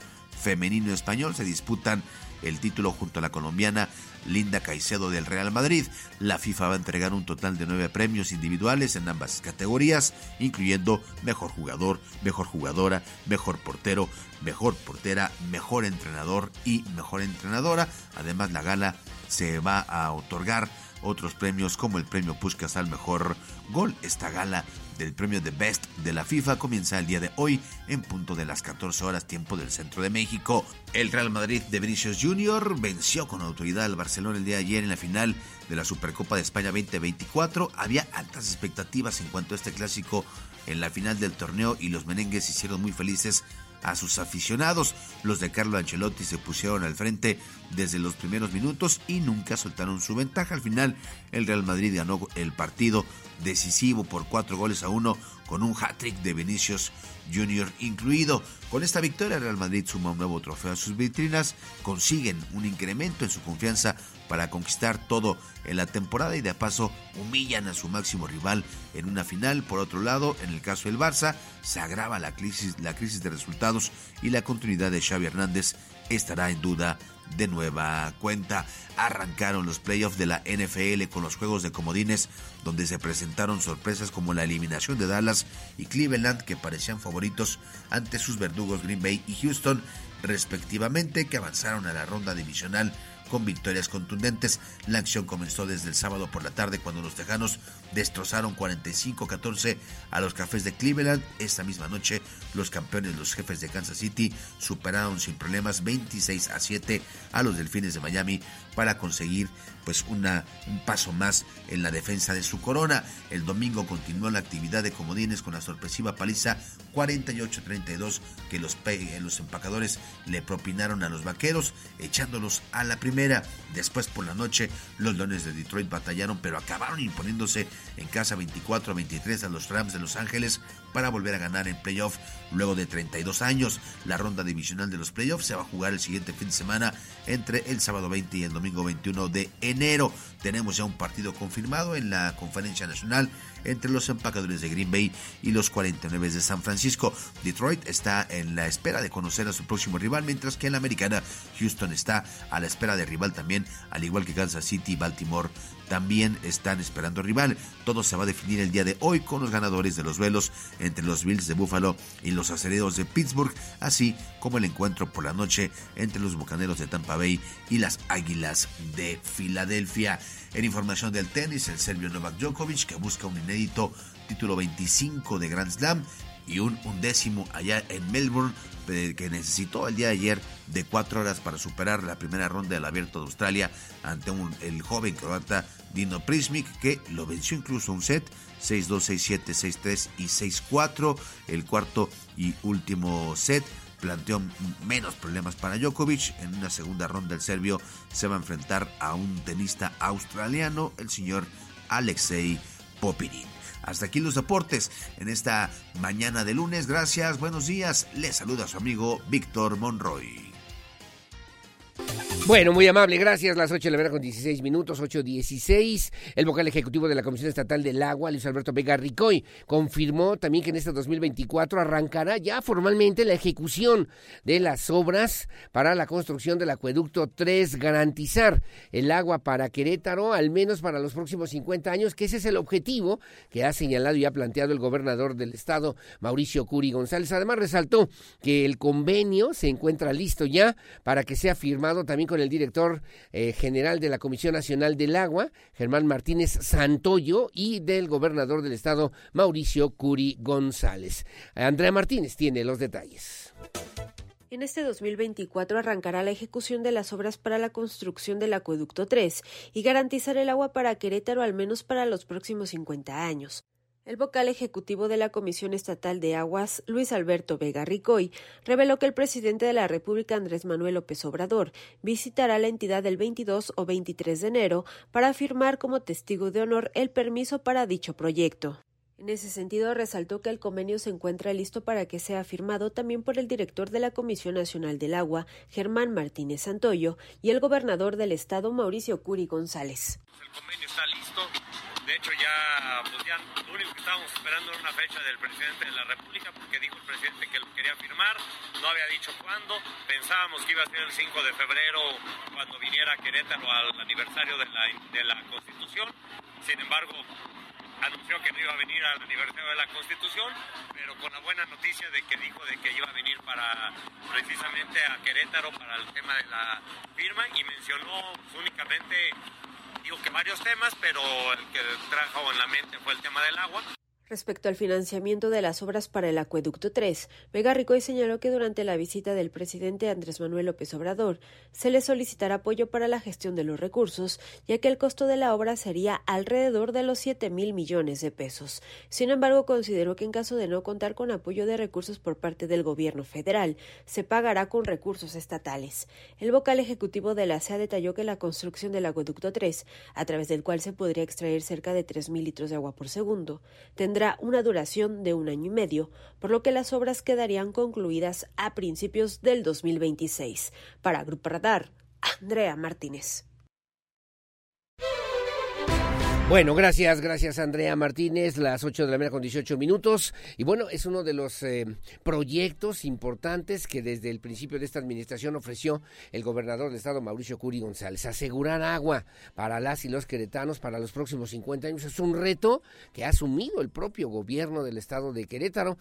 femenino español se disputan el título junto a la colombiana Linda Caicedo del Real Madrid. La FIFA va a entregar un total de nueve premios individuales en ambas categorías, incluyendo mejor jugador, mejor jugadora, mejor portero, mejor portera, mejor entrenador y mejor entrenadora. Además, la gala se va a otorgar otros premios como el premio Puskas al mejor gol. Esta gala del premio de Best de la FIFA comienza el día de hoy en punto de las 14 horas tiempo del centro de México. El Real Madrid de Vinicius Jr. venció con autoridad al Barcelona el día de ayer en la final de la Supercopa de España 2024. Había altas expectativas en cuanto a este clásico en la final del torneo y los merengues hicieron muy felices a sus aficionados. Los de Carlo Ancelotti se pusieron al frente desde los primeros minutos y nunca soltaron su ventaja. Al final, el Real Madrid ganó el partido decisivo por cuatro goles a uno con un hat-trick de Vinicius Jr. incluido. Con esta victoria, Real Madrid suma un nuevo trofeo a sus vitrinas, consiguen un incremento en su confianza para conquistar todo en la temporada y de paso humillan a su máximo rival en una final. Por otro lado, en el caso del Barça, se agrava la crisis, la crisis de resultados y la continuidad de Xavi Hernández estará en duda de nueva cuenta. Arrancaron los playoffs de la NFL con los juegos de comodines donde se presentaron sorpresas como la eliminación de Dallas y Cleveland que parecían favoritos ante sus verdugos Green Bay y Houston respectivamente que avanzaron a la ronda divisional con victorias contundentes. La acción comenzó desde el sábado por la tarde cuando los Tejanos destrozaron 45-14 a los Cafés de Cleveland. Esta misma noche los campeones, los jefes de Kansas City, superaron sin problemas 26 a 7 a los Delfines de Miami para conseguir pues una, un paso más en la defensa de su corona. El domingo continuó la actividad de comodines con la sorpresiva paliza 48-32 que los, los empacadores le propinaron a los vaqueros, echándolos a la primera. Después por la noche, los Leones de Detroit batallaron, pero acabaron imponiéndose en casa 24-23 a los Rams de Los Ángeles para volver a ganar en playoff luego de 32 años. La ronda divisional de los playoffs se va a jugar el siguiente fin de semana entre el sábado 20 y el domingo 21 de enero. Tenemos ya un partido confirmado en la conferencia nacional entre los empacadores de Green Bay y los 49 de San Francisco. Detroit está en la espera de conocer a su próximo rival, mientras que en la americana Houston está a la espera de rival también, al igual que Kansas City y Baltimore también están esperando rival. Todo se va a definir el día de hoy con los ganadores de los duelos entre los Bills de Buffalo y los acereros de Pittsburgh, así como el encuentro por la noche entre los Bucaneros de Tampa Bay y las Águilas de Filadelfia. En información del tenis, el serbio Novak Djokovic, que busca un inédito título 25 de Grand Slam y un undécimo allá en Melbourne, que necesitó el día de ayer de cuatro horas para superar la primera ronda del Abierto de Australia ante un, el joven croata Dino Prismic, que lo venció incluso un set 6-2, 6-7, 6-3 y 6-4. El cuarto y último set planteó menos problemas para Djokovic. En una segunda ronda el serbio se va a enfrentar a un tenista australiano, el señor Alexei Popinin. Hasta aquí los deportes en esta mañana de lunes. Gracias, buenos días. Les saluda su amigo Víctor Monroy. Bueno, muy amable, gracias. Las 8 de la mañana con 16 minutos, 8.16. El vocal ejecutivo de la Comisión Estatal del Agua, Luis Alberto Vega Ricoy, confirmó también que en este 2024 arrancará ya formalmente la ejecución de las obras para la construcción del acueducto 3, garantizar el agua para Querétaro, al menos para los próximos 50 años, que ese es el objetivo que ha señalado y ha planteado el gobernador del estado, Mauricio Curi González. Además, resaltó que el convenio se encuentra listo ya para que sea firmado también con el director eh, general de la Comisión Nacional del Agua, Germán Martínez Santoyo, y del gobernador del estado, Mauricio Curi González. Andrea Martínez tiene los detalles. En este 2024 arrancará la ejecución de las obras para la construcción del acueducto 3 y garantizar el agua para Querétaro al menos para los próximos 50 años. El vocal ejecutivo de la Comisión Estatal de Aguas, Luis Alberto Vega Ricoy, reveló que el presidente de la República, Andrés Manuel López Obrador, visitará la entidad el 22 o 23 de enero para firmar como testigo de honor el permiso para dicho proyecto. En ese sentido, resaltó que el convenio se encuentra listo para que sea firmado también por el director de la Comisión Nacional del Agua, Germán Martínez Santoyo, y el gobernador del estado, Mauricio Curi González. El convenio está listo De hecho, ya, pues ya lo único que estábamos esperando era una fecha del presidente de la República, porque dijo el presidente que lo quería firmar, no había dicho cuándo. Pensábamos que iba a ser el 5 de febrero cuando viniera a Querétaro al aniversario de la, de la Constitución. Sin embargo, anunció que no iba a venir al aniversario de la Constitución, pero con la buena noticia de que dijo de que iba a venir para precisamente a Querétaro para el tema de la firma y mencionó únicamente, digo que varios temas, pero el que trajo en la mente fue el tema del agua. Respecto al financiamiento de las obras para el Acueducto 3, Vega Ricoy señaló que durante la visita del presidente Andrés Manuel López Obrador se le solicitará apoyo para la gestión de los recursos, ya que el costo de la obra sería alrededor de los 7 mil millones de pesos. Sin embargo, consideró que en caso de no contar con apoyo de recursos por parte del gobierno federal, se pagará con recursos estatales. El vocal ejecutivo de la SEA detalló que la construcción del Acueducto 3, a través del cual se podría extraer cerca de 3 mil litros de agua por segundo, tendrá una duración de un año y medio, por lo que las obras quedarían concluidas a principios del 2026. Para Grupo Radar, Andrea Martínez. Bueno, gracias, gracias Andrea Martínez, las 8 de la mañana con 18 minutos. Y bueno, es uno de los eh, proyectos importantes que desde el principio de esta administración ofreció el gobernador del estado, Mauricio Curi González. Asegurar agua para las y los queretanos para los próximos 50 años es un reto que ha asumido el propio gobierno del estado de Querétaro.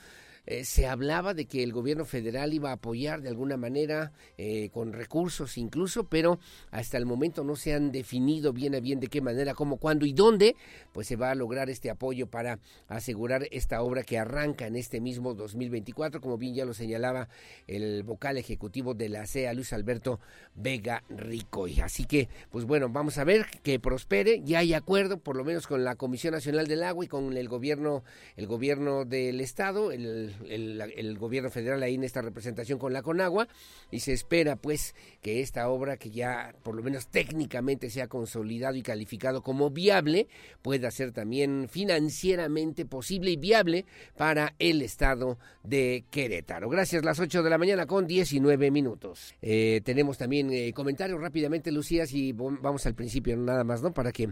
Eh, se hablaba de que el gobierno federal iba a apoyar de alguna manera eh, con recursos incluso, pero hasta el momento no se han definido bien a bien de qué manera, cómo, cuándo y dónde, pues se va a lograr este apoyo para asegurar esta obra que arranca en este mismo 2024, como bien ya lo señalaba el vocal ejecutivo de la CEA, Luis Alberto Vega Ricoy. Así que, pues bueno, vamos a ver que prospere, ya hay acuerdo, por lo menos con la Comisión Nacional del Agua y con el gobierno, el gobierno del estado, el el, gobierno federal ahí en esta representación con la Conagua y se espera pues que esta obra que ya por lo menos técnicamente se ha consolidado y calificado como viable pueda ser también financieramente posible y viable para el estado de Querétaro. Gracias, las 8 de la mañana con 19 minutos. Eh, tenemos también eh, comentarios rápidamente, Lucía, si vamos al principio nada más, ¿no? Para que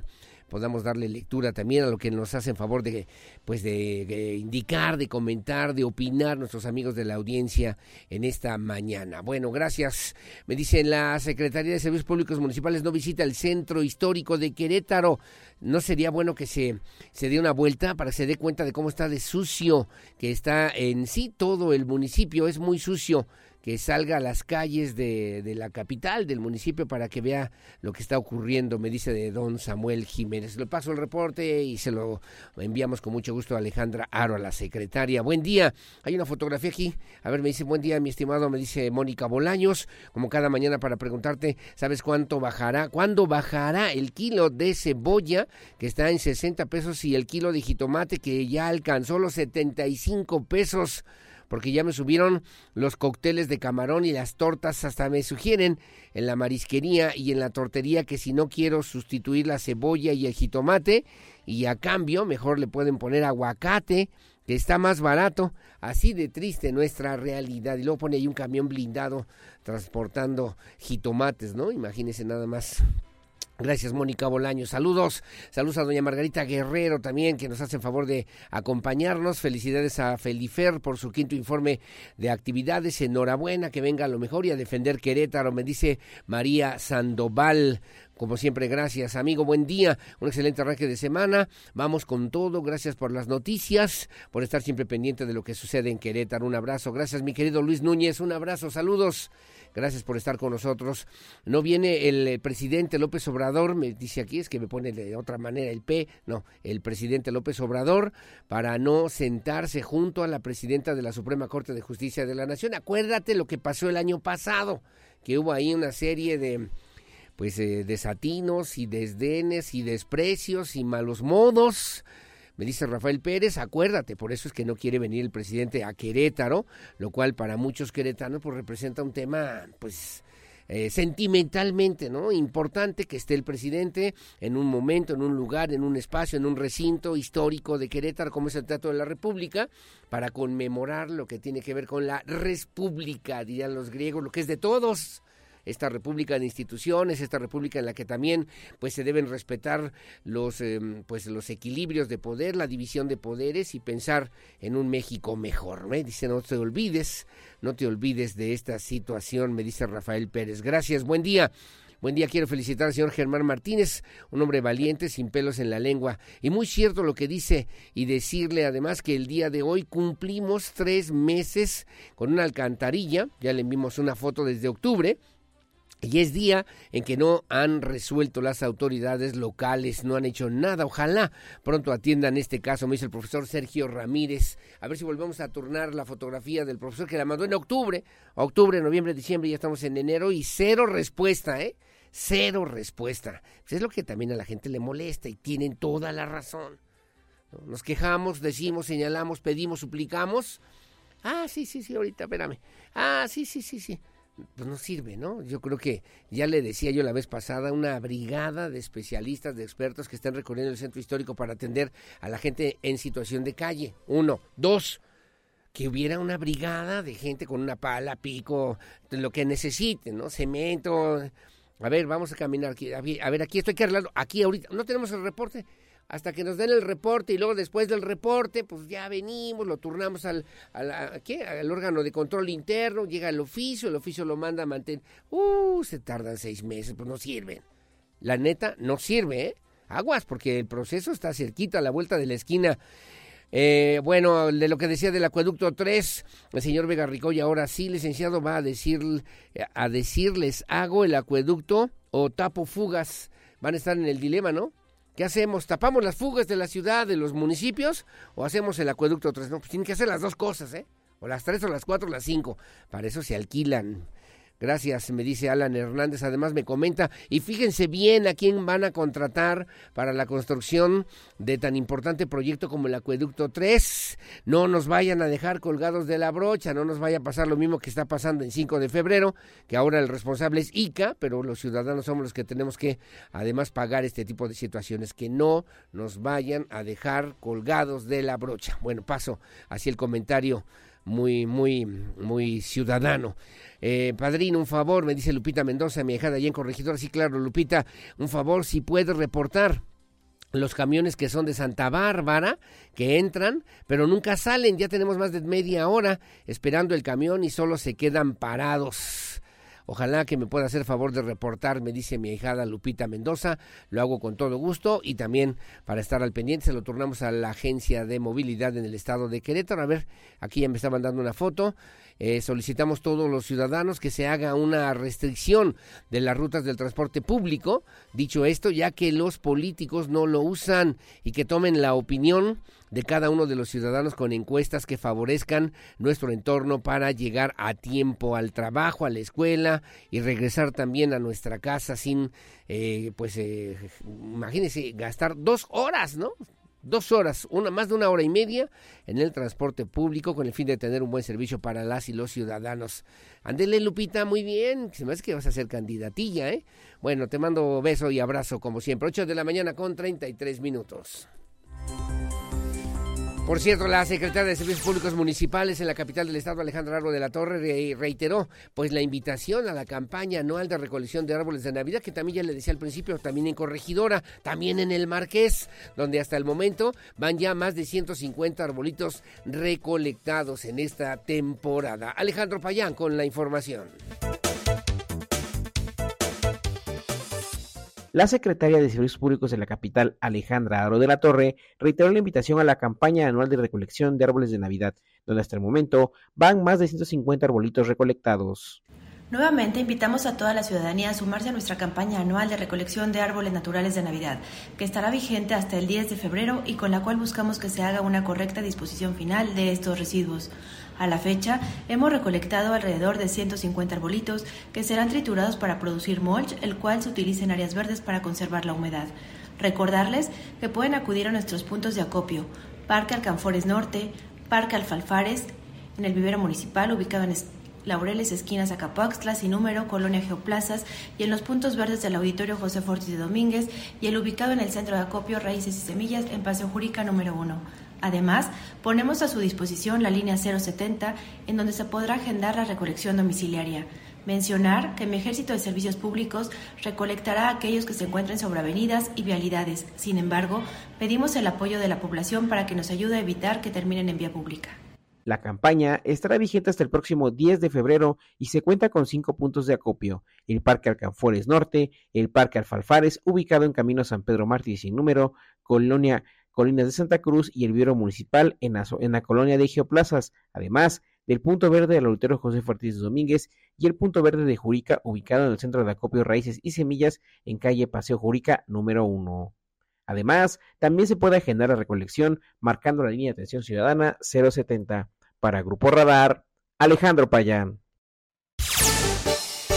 podamos darle lectura también a lo que nos hacen favor de pues de, indicar, de comentar, de opinar nuestros amigos de la audiencia en esta mañana. Bueno, gracias. Me dicen la Secretaría de Servicios Públicos Municipales no visita el centro histórico de Querétaro. ¿No sería bueno que se, se dé una vuelta para que se dé cuenta de cómo está de sucio, que está en sí todo el municipio, es muy sucio? Que salga a las calles de, de, la capital, del municipio, para que vea lo que está ocurriendo, me dice de don Samuel Jiménez. Le paso el reporte y se lo enviamos con mucho gusto a Alejandra Aro, a la secretaria. Buen día, hay una fotografía aquí. A ver, me dice, buen día, mi estimado, me dice Mónica Bolaños, como cada mañana para preguntarte, ¿sabes cuánto bajará? ¿Cuándo bajará el kilo de cebolla, que está en 60 pesos, y el kilo de jitomate, que ya alcanzó los 75 pesos? Porque ya me subieron los cócteles de camarón y las tortas, hasta me sugieren en la marisquería y en la tortería que si no quiero sustituir la cebolla y el jitomate, y a cambio mejor le pueden poner aguacate, que está más barato, así de triste nuestra realidad. Y luego pone ahí un camión blindado transportando jitomates, ¿no? Imagínense nada más. Gracias, Mónica Bolaño. Saludos. Saludos a doña Margarita Guerrero también, que nos hace el favor de acompañarnos. Felicidades a Felifer por su quinto informe de actividades. Enhorabuena, que venga a lo mejor y a defender Querétaro, me dice María Sandoval. Como siempre, gracias, amigo. Buen día. Un excelente arranque de semana. Vamos con todo. Gracias por las noticias, por estar siempre pendiente de lo que sucede en Querétaro. Un abrazo. Gracias, mi querido Luis Núñez. Un abrazo. Saludos. Gracias por estar con nosotros. No viene el eh, presidente López Obrador, me dice aquí, es que me pone de otra manera el P, no, el presidente López Obrador, para no sentarse junto a la presidenta de la Suprema Corte de Justicia de la Nación. Acuérdate lo que pasó el año pasado, que hubo ahí una serie de pues eh, desatinos y desdenes y desprecios y malos modos me dice Rafael Pérez, acuérdate, por eso es que no quiere venir el presidente a Querétaro, lo cual para muchos queretanos pues representa un tema pues eh, sentimentalmente, ¿no? Importante que esté el presidente en un momento, en un lugar, en un espacio, en un recinto histórico de Querétaro, como es el Teatro de la República, para conmemorar lo que tiene que ver con la República, dirían los griegos, lo que es de todos esta república de instituciones, esta república en la que también pues se deben respetar los em, pues los equilibrios de poder, la división de poderes y pensar en un México mejor. ¿eh? Dice, no te olvides, no te olvides de esta situación, me dice Rafael Pérez. Gracias, buen día. Buen día, quiero felicitar al señor Germán Martínez, un hombre valiente, sin pelos en la lengua. Y muy cierto lo que dice y decirle además que el día de hoy cumplimos tres meses con una alcantarilla, ya le envimos una foto desde octubre, y es día en que no han resuelto las autoridades locales, no han hecho nada. Ojalá pronto atiendan este caso, me dice el profesor Sergio Ramírez. A ver si volvemos a turnar la fotografía del profesor que la mandó en octubre, octubre, noviembre, diciembre, ya estamos en enero y cero respuesta, ¿eh? Cero respuesta. Pues es lo que también a la gente le molesta y tienen toda la razón. Nos quejamos, decimos, señalamos, pedimos, suplicamos. Ah, sí, sí, sí, ahorita, espérame. Ah, sí, sí, sí, sí pues no sirve, ¿no? Yo creo que ya le decía yo la vez pasada, una brigada de especialistas, de expertos que están recorriendo el centro histórico para atender a la gente en situación de calle. Uno. Dos, que hubiera una brigada de gente con una pala, pico, lo que necesiten, ¿no? Cemento. A ver, vamos a caminar aquí. A ver, aquí estoy que arreglando. Aquí ahorita, no tenemos el reporte hasta que nos den el reporte y luego después del reporte, pues ya venimos, lo turnamos al, al, ¿qué? al órgano de control interno, llega el oficio, el oficio lo manda a mantener. Uh, se tardan seis meses, pues no sirven. La neta, no sirve, ¿eh? Aguas, porque el proceso está cerquita, a la vuelta de la esquina. Eh, bueno, de lo que decía del acueducto 3, el señor Vega y ahora sí, licenciado, va a, decir, a decirles, ¿hago el acueducto o tapo fugas? Van a estar en el dilema, ¿no? ¿Qué hacemos? ¿Tapamos las fugas de la ciudad, de los municipios? ¿O hacemos el acueducto 3? No, pues tienen que hacer las dos cosas, ¿eh? O las tres, o las cuatro, o las cinco. Para eso se alquilan Gracias, me dice Alan Hernández. Además me comenta, y fíjense bien a quién van a contratar para la construcción de tan importante proyecto como el Acueducto 3. No nos vayan a dejar colgados de la brocha, no nos vaya a pasar lo mismo que está pasando en 5 de febrero, que ahora el responsable es ICA, pero los ciudadanos somos los que tenemos que además pagar este tipo de situaciones, que no nos vayan a dejar colgados de la brocha. Bueno, paso hacia el comentario muy, muy, muy ciudadano. Eh, padrino, un favor, me dice Lupita Mendoza, mi hija allá en Corregidora. Sí, claro, Lupita, un favor, si puedes reportar los camiones que son de Santa Bárbara, que entran, pero nunca salen. Ya tenemos más de media hora esperando el camión y solo se quedan parados. Ojalá que me pueda hacer favor de reportar, me dice mi hijada Lupita Mendoza. Lo hago con todo gusto y también para estar al pendiente se lo turnamos a la agencia de movilidad en el estado de Querétaro. A ver, aquí ya me está mandando una foto. Eh, solicitamos todos los ciudadanos que se haga una restricción de las rutas del transporte público. Dicho esto, ya que los políticos no lo usan y que tomen la opinión de cada uno de los ciudadanos con encuestas que favorezcan nuestro entorno para llegar a tiempo al trabajo, a la escuela y regresar también a nuestra casa sin, eh, pues, eh, imagínense, gastar dos horas, ¿no? Dos horas, una más de una hora y media en el transporte público con el fin de tener un buen servicio para las y los ciudadanos. Andele Lupita, muy bien, se me hace que vas a ser candidatilla, ¿eh? Bueno, te mando beso y abrazo como siempre. 8 de la mañana con 33 minutos. Por cierto, la secretaria de Servicios Públicos Municipales en la capital del estado, Alejandra Arbo de la Torre, reiteró pues la invitación a la campaña anual de recolección de árboles de Navidad, que también ya le decía al principio, también en Corregidora, también en el Marqués, donde hasta el momento van ya más de 150 arbolitos recolectados en esta temporada. Alejandro Payán con la información. La secretaria de Servicios Públicos de la capital, Alejandra Aro de la Torre, reiteró la invitación a la campaña anual de recolección de árboles de Navidad, donde hasta el momento van más de 150 arbolitos recolectados. Nuevamente invitamos a toda la ciudadanía a sumarse a nuestra campaña anual de recolección de árboles naturales de Navidad, que estará vigente hasta el 10 de febrero y con la cual buscamos que se haga una correcta disposición final de estos residuos. A la fecha, hemos recolectado alrededor de 150 arbolitos que serán triturados para producir mulch, el cual se utiliza en áreas verdes para conservar la humedad. Recordarles que pueden acudir a nuestros puntos de acopio, Parque Alcanfores Norte, Parque Alfalfares, en el vivero municipal ubicado en Laureles, esquinas Acapaxtla, sin número, Colonia Geoplazas y en los puntos verdes del Auditorio José Fortis de Domínguez y el ubicado en el Centro de Acopio Raíces y Semillas en Paseo Jurica número 1. Además, ponemos a su disposición la línea 070 en donde se podrá agendar la recolección domiciliaria. Mencionar que mi ejército de servicios públicos recolectará a aquellos que se encuentren sobre avenidas y vialidades. Sin embargo, pedimos el apoyo de la población para que nos ayude a evitar que terminen en vía pública. La campaña estará vigente hasta el próximo 10 de febrero y se cuenta con cinco puntos de acopio: el Parque Alcanfores Norte, el Parque Alfalfares, ubicado en Camino San Pedro Mártir sin número, Colonia Colinas de Santa Cruz y el Bureau Municipal en la, colonia de Geoplazas. Además, del punto verde del auditorio José Ortiz Domínguez y el punto verde de Jurica, ubicado en el centro de acopio Raíces y Semillas en calle Paseo Jurica número 1. Además, también se puede agendar la recolección marcando la línea de atención ciudadana 070. Para Grupo Radar, Alejandro Payán.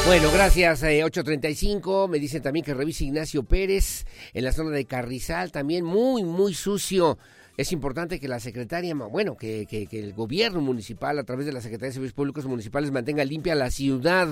Bueno, gracias. Eh, 8.35. Me dicen también que revise Ignacio Pérez en la zona de Carrizal. También muy, muy sucio es importante que la secretaria, bueno, que, que, el gobierno municipal a través de la Secretaría de Servicios Públicos Municipales mantenga limpia la ciudad.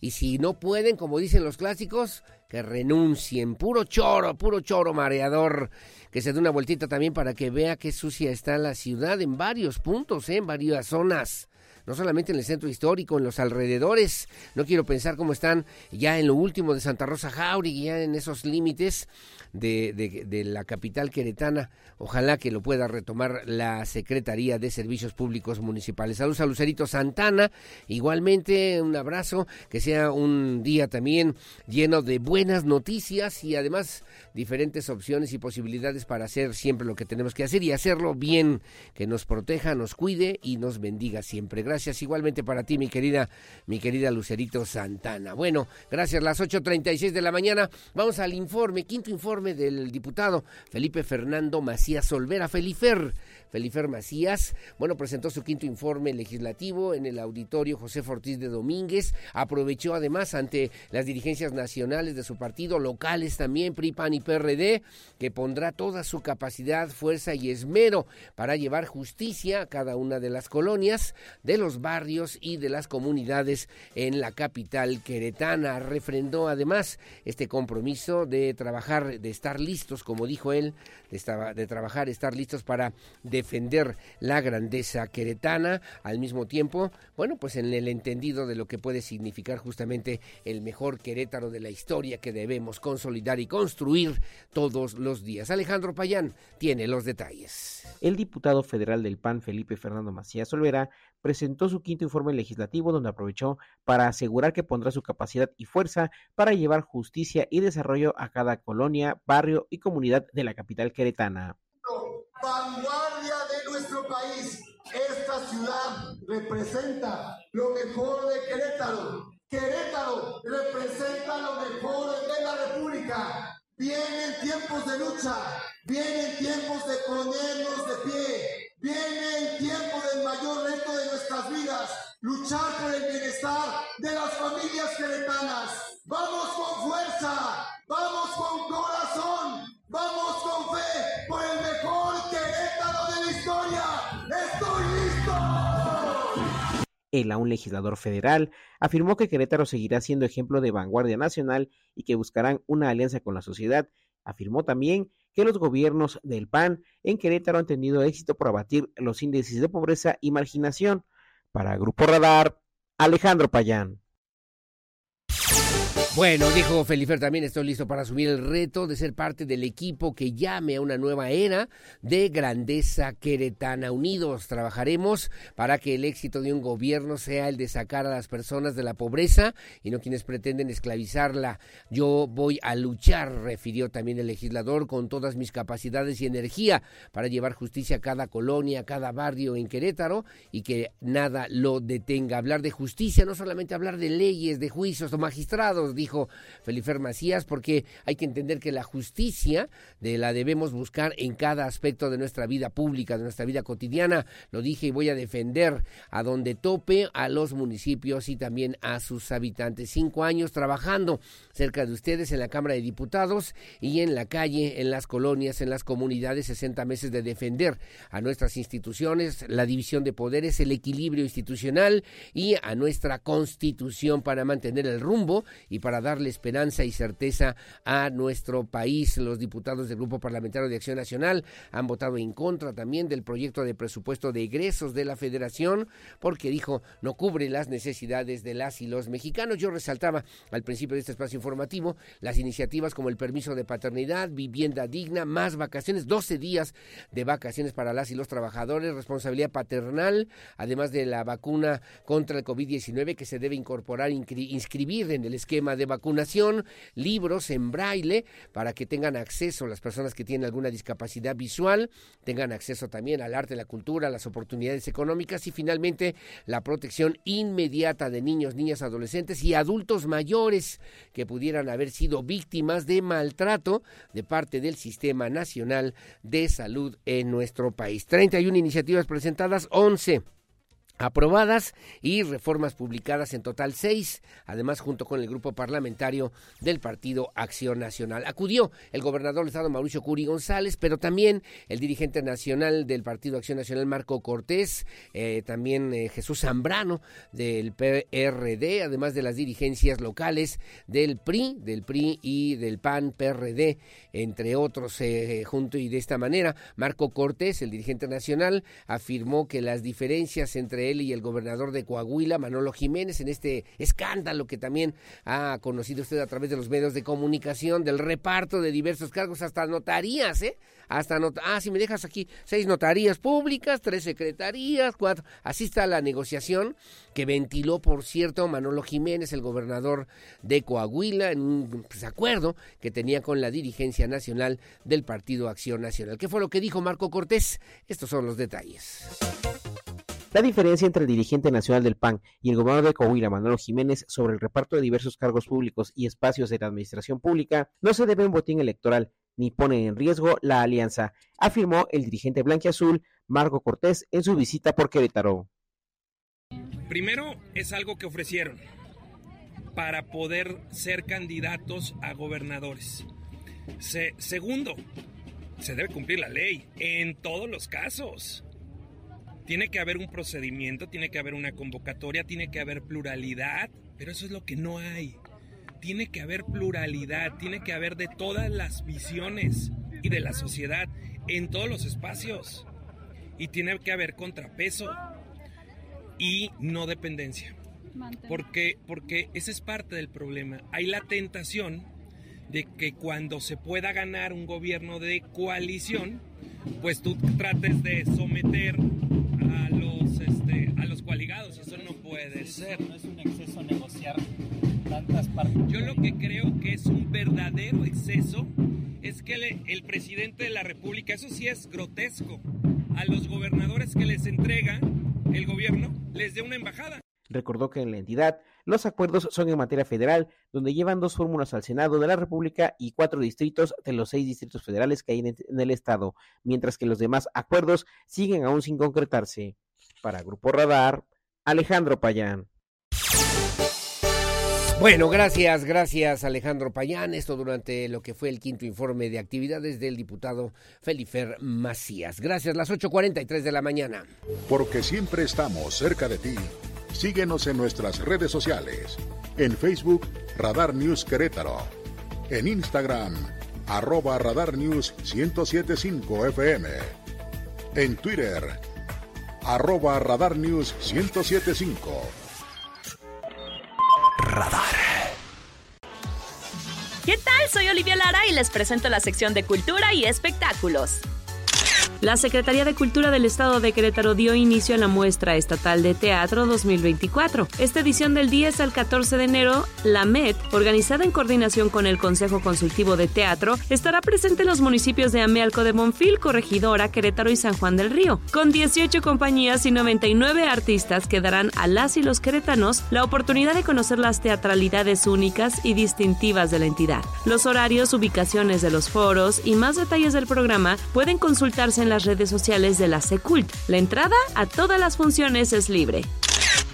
Y si no pueden, como dicen los clásicos, que renuncien. Puro choro, puro choro mareador. Que se dé una vueltita también para que vea qué sucia está la ciudad en varios puntos, ¿eh? en varias zonas no solamente en el centro histórico, en los alrededores. No quiero pensar cómo están ya en lo último de Santa Rosa Jauregui, ya en esos límites de, de, la capital queretana. Ojalá que lo pueda retomar la Secretaría de Servicios Públicos Municipales. Saludos a Lucerito Santana. Igualmente, un abrazo. Que sea un día también lleno de buenas noticias y además diferentes opciones y posibilidades para hacer siempre lo que tenemos que hacer y hacerlo bien. Que nos proteja, nos cuide y nos bendiga siempre. Gracias igualmente para ti, mi querida, mi querida Lucerito Santana. Bueno, gracias. Las 8.36 de la mañana. Vamos al informe, quinto informe del diputado Felipe Fernando Macías Olvera. Felifer, Felifer Macías, bueno, presentó su quinto informe legislativo en el auditorio José Ortiz de Domínguez. Aprovechó además ante las dirigencias nacionales de su partido, locales también, PRI, PAN y PRD, que pondrá toda su capacidad, fuerza y esmero para llevar justicia a cada una de las colonias, los barrios y de las comunidades en la capital queretana. Refrendó además este compromiso de trabajar, de estar listos, como dijo él, de, de trabajar, estar listos para defender la grandeza queretana, al mismo tiempo, bueno, pues en el entendido de lo que puede significar justamente el mejor Querétaro de la historia que debemos consolidar y construir todos los días. Alejandro Payán tiene los detalles. El diputado federal del PAN, Felipe Fernando Macías Olvera, presentó su quinto informe legislativo donde aprovechó para asegurar que pondrá su capacidad y fuerza para llevar justicia y desarrollo a cada colonia, barrio y comunidad de la capital queretana. Vanguardia de nuestro país. Esta ciudad representa lo mejor de Querétaro. Querétaro representa lo mejor de la República. Vienen tiempos de lucha, vienen tiempos de ponernos de pie, Viene el tiempo del mayor reto de nuestras vidas, luchar por el bienestar de las familias queretanas. Vamos con fuerza, vamos con corazón, vamos con fe por el mejor Querétaro de la historia. ¡Estoy listo! El aún legislador federal afirmó que Querétaro seguirá siendo ejemplo de vanguardia nacional y que buscarán una alianza con la sociedad. Afirmó también que los gobiernos del PAN en Querétaro han tenido éxito por abatir los índices de pobreza y marginación. Para Grupo Radar, Alejandro Payán. Bueno, dijo Felifer, también estoy listo para asumir el reto de ser parte del equipo que llame a una nueva era de grandeza queretana. Unidos trabajaremos para que el éxito de un gobierno sea el de sacar a las personas de la pobreza y no quienes pretenden esclavizarla. Yo voy a luchar, refirió también el legislador, con todas mis capacidades y energía para llevar justicia a cada colonia, a cada barrio en Querétaro y que nada lo detenga. Hablar de justicia, no solamente hablar de leyes, de juicios o magistrados, dijo dijo Felifer Macías, porque hay que entender que la justicia de la debemos buscar en cada aspecto de nuestra vida pública, de nuestra vida cotidiana. Lo dije y voy a defender a donde tope a los municipios y también a sus habitantes. Cinco años trabajando cerca de ustedes en la Cámara de Diputados y en la calle, en las colonias, en las comunidades, 60 meses de defender a nuestras instituciones, la división de poderes, el equilibrio institucional y a nuestra constitución para mantener el rumbo y para para darle esperanza y certeza a nuestro país. Los diputados del Grupo Parlamentario de Acción Nacional han votado en contra también del proyecto de presupuesto de egresos de la Federación porque dijo no cubre las necesidades de las y los mexicanos. Yo resaltaba al principio de este espacio informativo las iniciativas como el permiso de paternidad, vivienda digna, más vacaciones, 12 días de vacaciones para las y los trabajadores, responsabilidad paternal, además de la vacuna contra el COVID-19 que se debe incorporar, inscribir en el esquema de vacunación, libros en braille para que tengan acceso las personas que tienen alguna discapacidad visual, tengan acceso también al arte, la cultura, las oportunidades económicas y finalmente la protección inmediata de niños, niñas, adolescentes y adultos mayores que pudieran haber sido víctimas de maltrato de parte del Sistema Nacional de Salud en nuestro país. 31 iniciativas presentadas, 11 aprobadas y reformas publicadas en total seis, además junto con el grupo parlamentario del Partido Acción Nacional. Acudió el gobernador del estado Mauricio Curi González, pero también el dirigente nacional del Partido Acción Nacional Marco Cortés, eh, también eh, Jesús Zambrano del PRD, además de las dirigencias locales del PRI, del PRI y del PAN PRD, entre otros, eh, junto y de esta manera, Marco Cortés, el dirigente nacional, afirmó que las diferencias entre él y el gobernador de Coahuila, Manolo Jiménez, en este escándalo que también ha conocido usted a través de los medios de comunicación, del reparto de diversos cargos, hasta notarías, ¿eh? Hasta not ah, si me dejas aquí, seis notarías públicas, tres secretarías, cuatro. Así está la negociación que ventiló, por cierto, Manolo Jiménez, el gobernador de Coahuila, en un pues, acuerdo que tenía con la dirigencia nacional del Partido Acción Nacional. ¿Qué fue lo que dijo Marco Cortés? Estos son los detalles. La diferencia entre el dirigente nacional del PAN y el gobernador de Coahuila, Manuel Jiménez, sobre el reparto de diversos cargos públicos y espacios de la administración pública no se debe a un botín electoral ni pone en riesgo la alianza, afirmó el dirigente blanquiazul Marco Cortés en su visita por Querétaro. Primero es algo que ofrecieron para poder ser candidatos a gobernadores. segundo, se debe cumplir la ley en todos los casos. Tiene que haber un procedimiento, tiene que haber una convocatoria, tiene que haber pluralidad, pero eso es lo que no hay. Tiene que haber pluralidad, tiene que haber de todas las visiones y de la sociedad en todos los espacios. Y tiene que haber contrapeso y no dependencia. Porque, porque ese es parte del problema. Hay la tentación de que cuando se pueda ganar un gobierno de coalición, pues tú trates de someter a los, este, a los coaligados. Eso no puede ser. No es un exceso negociar tantas partes. Yo lo que creo que es un verdadero exceso es que el presidente de la República, eso sí es grotesco, a los gobernadores que les entrega el gobierno, les dé una embajada. Recordó que en la entidad los acuerdos son en materia federal, donde llevan dos fórmulas al Senado de la República y cuatro distritos de los seis distritos federales que hay en el Estado, mientras que los demás acuerdos siguen aún sin concretarse. Para Grupo Radar, Alejandro Payán. Bueno, gracias, gracias Alejandro Payán. Esto durante lo que fue el quinto informe de actividades del diputado Felifer Macías. Gracias, las 8.43 de la mañana. Porque siempre estamos cerca de ti. Síguenos en nuestras redes sociales. En Facebook, Radar News Querétaro. En Instagram, arroba Radar News 1075 FM. En Twitter, arroba Radar News 1075. Radar. ¿Qué tal? Soy Olivia Lara y les presento la sección de Cultura y Espectáculos. La Secretaría de Cultura del Estado de Querétaro dio inicio a la muestra estatal de teatro 2024. Esta edición del 10 al 14 de enero, la MET, organizada en coordinación con el Consejo Consultivo de Teatro, estará presente en los municipios de Amealco de Monfil, Corregidora, Querétaro y San Juan del Río. Con 18 compañías y 99 artistas que darán a las y los queretanos la oportunidad de conocer las teatralidades únicas y distintivas de la entidad. Los horarios, ubicaciones de los foros y más detalles del programa pueden consultarse en las redes sociales de la Secult. La entrada a todas las funciones es libre.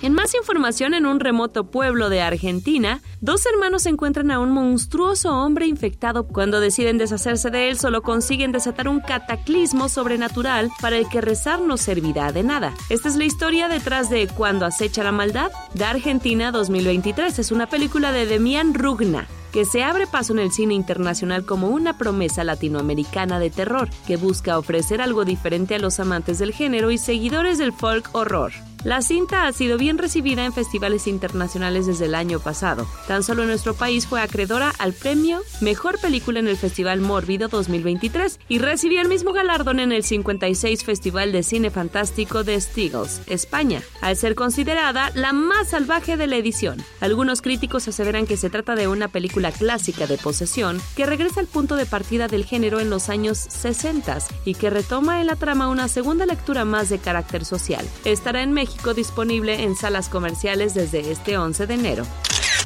En más información, en un remoto pueblo de Argentina, dos hermanos encuentran a un monstruoso hombre infectado. Cuando deciden deshacerse de él, solo consiguen desatar un cataclismo sobrenatural para el que rezar no servirá de nada. Esta es la historia detrás de Cuando acecha la maldad de Argentina 2023. Es una película de Demian Rugna que se abre paso en el cine internacional como una promesa latinoamericana de terror que busca ofrecer algo diferente a los amantes del género y seguidores del folk horror. La cinta ha sido bien recibida en festivales internacionales desde el año pasado. Tan solo nuestro país fue acreedora al premio Mejor Película en el Festival Mórbido 2023 y recibió el mismo galardón en el 56 Festival de Cine Fantástico de Stigls, España, al ser considerada la más salvaje de la edición. Algunos críticos aseveran que se trata de una película clásica de posesión que regresa al punto de partida del género en los años 60 y que retoma en la trama una segunda lectura más de carácter social. Estará en México disponible en salas comerciales desde este 11 de enero.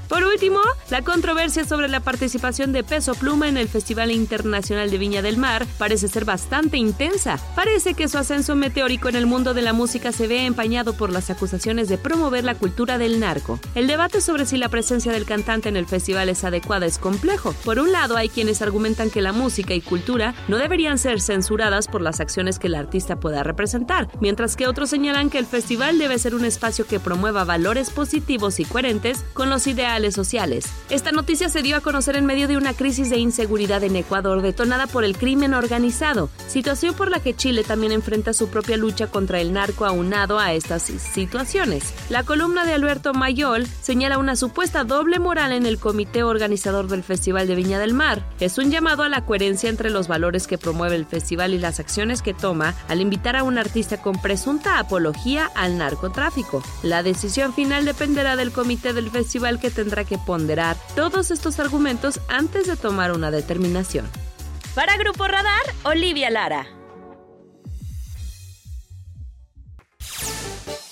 Por último, la controversia sobre la participación de Peso Pluma en el Festival Internacional de Viña del Mar parece ser bastante intensa. Parece que su ascenso meteórico en el mundo de la música se ve empañado por las acusaciones de promover la cultura del narco. El debate sobre si la presencia del cantante en el festival es adecuada es complejo. Por un lado, hay quienes argumentan que la música y cultura no deberían ser censuradas por las acciones que el artista pueda representar, mientras que otros señalan que el festival debe ser un espacio que promueva valores positivos y coherentes con los ideales sociales. Esta noticia se dio a conocer en medio de una crisis de inseguridad en Ecuador detonada por el crimen organizado, situación por la que Chile también enfrenta su propia lucha contra el narco aunado a estas situaciones. La columna de Alberto Mayol señala una supuesta doble moral en el comité organizador del Festival de Viña del Mar. Es un llamado a la coherencia entre los valores que promueve el festival y las acciones que toma al invitar a un artista con presunta apología al narcotráfico. La decisión final dependerá del comité del festival que tendrá que ponderar todos estos argumentos antes de tomar una determinación. Para Grupo Radar, Olivia Lara.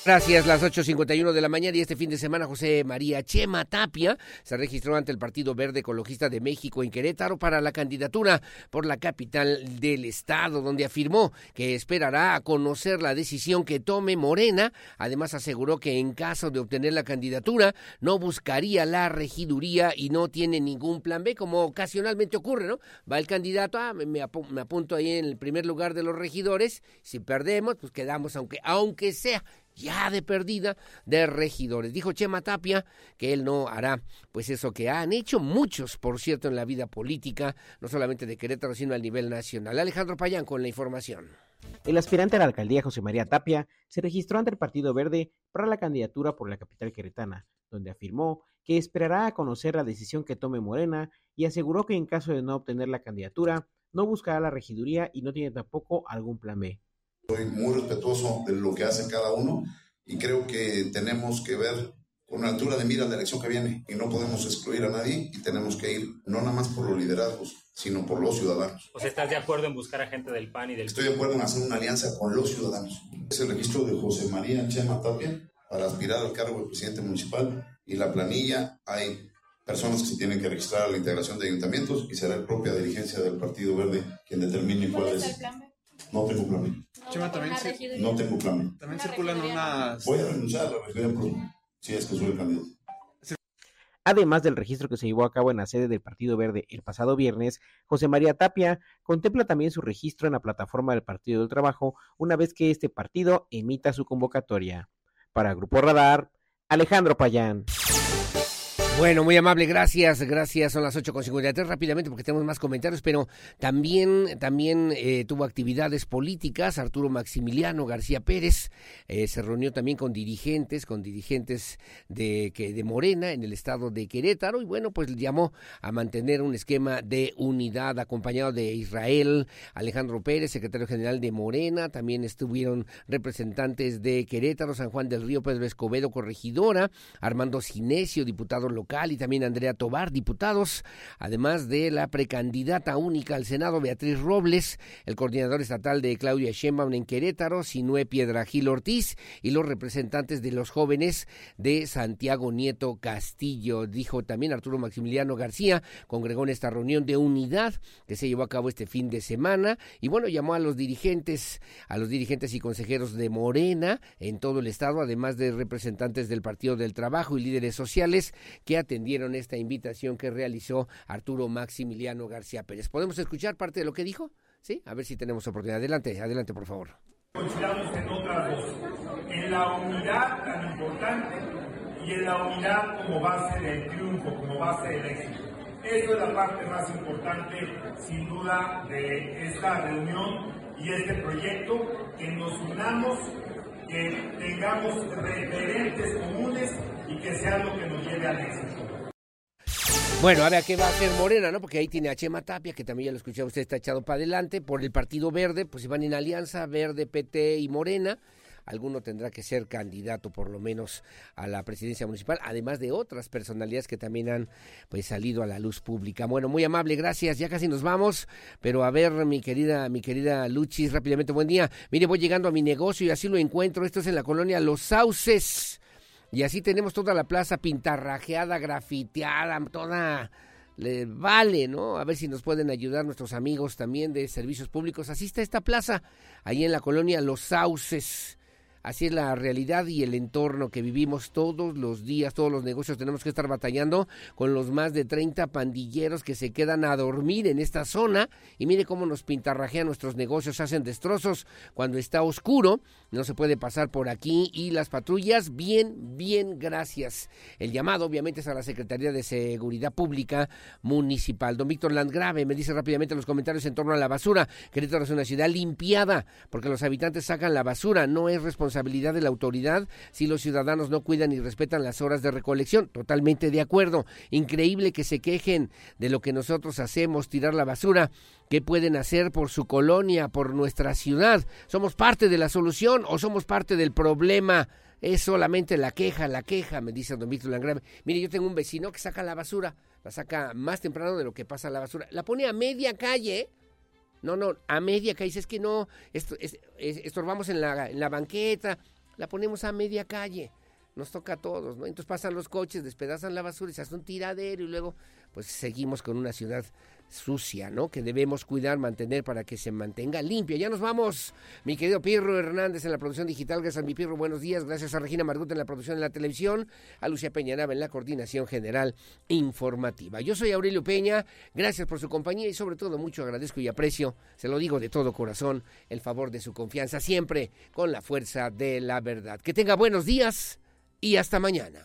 Gracias, las 8.51 de la mañana y este fin de semana José María Chema Tapia se registró ante el Partido Verde Ecologista de México en Querétaro para la candidatura por la capital del estado, donde afirmó que esperará a conocer la decisión que tome Morena. Además aseguró que en caso de obtener la candidatura no buscaría la regiduría y no tiene ningún plan B, como ocasionalmente ocurre, ¿no? Va el candidato, ah, me, apunto ahí en el primer lugar de los regidores, si perdemos, pues quedamos aunque, aunque sea ya de perdida de regidores. Dijo Chema Tapia que él no hará pues eso que han hecho muchos, por cierto, en la vida política, no solamente de Querétaro, sino a nivel nacional. Alejandro Payán con la información. El aspirante a la alcaldía José María Tapia se registró ante el Partido Verde para la candidatura por la capital queretana, donde afirmó que esperará a conocer la decisión que tome Morena y aseguró que en caso de no obtener la candidatura, no buscará la regiduría y no tiene tampoco algún plan B. Soy muy respetuoso de lo que hace cada uno y creo que tenemos que ver con una altura de mira la elección que viene y no podemos excluir a nadie y tenemos que ir no nada más por los liderazgos, sino por los ciudadanos. O sea, ¿estás de acuerdo en buscar a gente del PAN y del Estoy de acuerdo en hacer una alianza con los ciudadanos. Es el registro de José María Chema Tapia para aspirar al cargo de presidente municipal y la planilla hay personas que se tienen que registrar a la integración de ayuntamientos y será la propia dirigencia del Partido Verde quien determine cuál, es. El plan No tengo plan Chema, también No tengo plan También circulan unas... Voy a renunciar a la si es que soy el candidato. Además del registro que se llevó a cabo en la sede del Partido Verde el pasado viernes, José María Tapia contempla también su registro en la plataforma del Partido del Trabajo una vez que este partido emita su convocatoria. Para Grupo Radar, Alejandro Payán. Bueno, muy amable, gracias, gracias. Son las 8.53 rápidamente porque tenemos más comentarios, pero también, también eh, tuvo actividades políticas. Arturo Maximiliano García Pérez eh, se reunió también con dirigentes, con dirigentes de, que, de Morena en el estado de Querétaro y bueno, pues llamó a mantener un esquema de unidad acompañado de Israel, Alejandro Pérez, secretario general de Morena. También estuvieron representantes de Querétaro, San Juan del Río, Pedro Escobedo, corregidora, Armando Cinesio, diputado local local y también Andrea Tobar, diputados, además de la precandidata única al Senado, Beatriz Robles, el coordinador estatal de Claudia Sheinbaum en Querétaro, Sinue Piedra Gil Ortiz, y los representantes de los jóvenes de Santiago Nieto Castillo. Dijo también Arturo Maximiliano García, congregó en esta reunión de unidad que se llevó a cabo este fin de semana, y bueno, llamó a los dirigentes, a los dirigentes y consejeros de Morena en todo el estado, además de representantes del Partido del Trabajo y líderes sociales que atendieron esta invitación que realizó Arturo Maximiliano García Pérez. ¿Podemos escuchar parte de lo que dijo? Sí, a ver si tenemos oportunidad. Adelante, adelante, por favor. Coincidamos en otras dos, en la unidad tan importante y en la unidad como base del triunfo, como base del éxito. Eso es la parte más importante, sin duda, de esta reunión y este proyecto, que nos unamos, que tengamos referentes comunes y que sea lo que nos lleve al éxito. Bueno, a ver qué va a hacer Morena, ¿no? Porque ahí tiene a Chema Tapia, que también ya lo escuché, usted está echado para adelante. Por el Partido Verde, pues si van en alianza, Verde, PT y Morena. Alguno tendrá que ser candidato, por lo menos, a la presidencia municipal, además de otras personalidades que también han pues salido a la luz pública. Bueno, muy amable, gracias. Ya casi nos vamos, pero a ver, mi querida, mi querida Luchis, rápidamente, buen día. Mire, voy llegando a mi negocio y así lo encuentro. Esto es en la colonia Los Sauces. Y así tenemos toda la plaza pintarrajeada, grafiteada, toda le vale, ¿no? A ver si nos pueden ayudar nuestros amigos también de servicios públicos. Así está esta plaza, ahí en la colonia Los Sauces. Así es la realidad y el entorno que vivimos todos los días, todos los negocios tenemos que estar batallando con los más de 30 pandilleros que se quedan a dormir en esta zona y mire cómo nos pintarrajean nuestros negocios, hacen destrozos cuando está oscuro, no se puede pasar por aquí y las patrullas, bien, bien, gracias. El llamado obviamente es a la Secretaría de Seguridad Pública Municipal. Don Víctor Landgrave me dice rápidamente los comentarios en torno a la basura. Querétaro es una ciudad limpiada porque los habitantes sacan la basura, no es responsabilidad responsabilidad de la autoridad si los ciudadanos no cuidan y respetan las horas de recolección. Totalmente de acuerdo. Increíble que se quejen de lo que nosotros hacemos, tirar la basura. ¿Qué pueden hacer por su colonia, por nuestra ciudad? ¿Somos parte de la solución o somos parte del problema? Es solamente la queja, la queja, me dice don Víctor Langrave. Mire, yo tengo un vecino que saca la basura, la saca más temprano de lo que pasa la basura. La pone a media calle, no, no, a media calle. Es que no, esto, es, estorbamos en la, en la banqueta. La ponemos a media calle. Nos toca a todos, ¿no? Entonces pasan los coches, despedazan la basura y se hace un tiradero y luego pues seguimos con una ciudad sucia, ¿no? Que debemos cuidar, mantener para que se mantenga limpia. Ya nos vamos, mi querido Pirro Hernández en la producción digital. Gracias a mi Pirro, buenos días. Gracias a Regina Margut en la producción de la televisión, a Lucia Peñanaba en la coordinación general informativa. Yo soy Aurelio Peña, gracias por su compañía y sobre todo mucho agradezco y aprecio, se lo digo de todo corazón, el favor de su confianza siempre con la fuerza de la verdad. Que tenga buenos días y hasta mañana.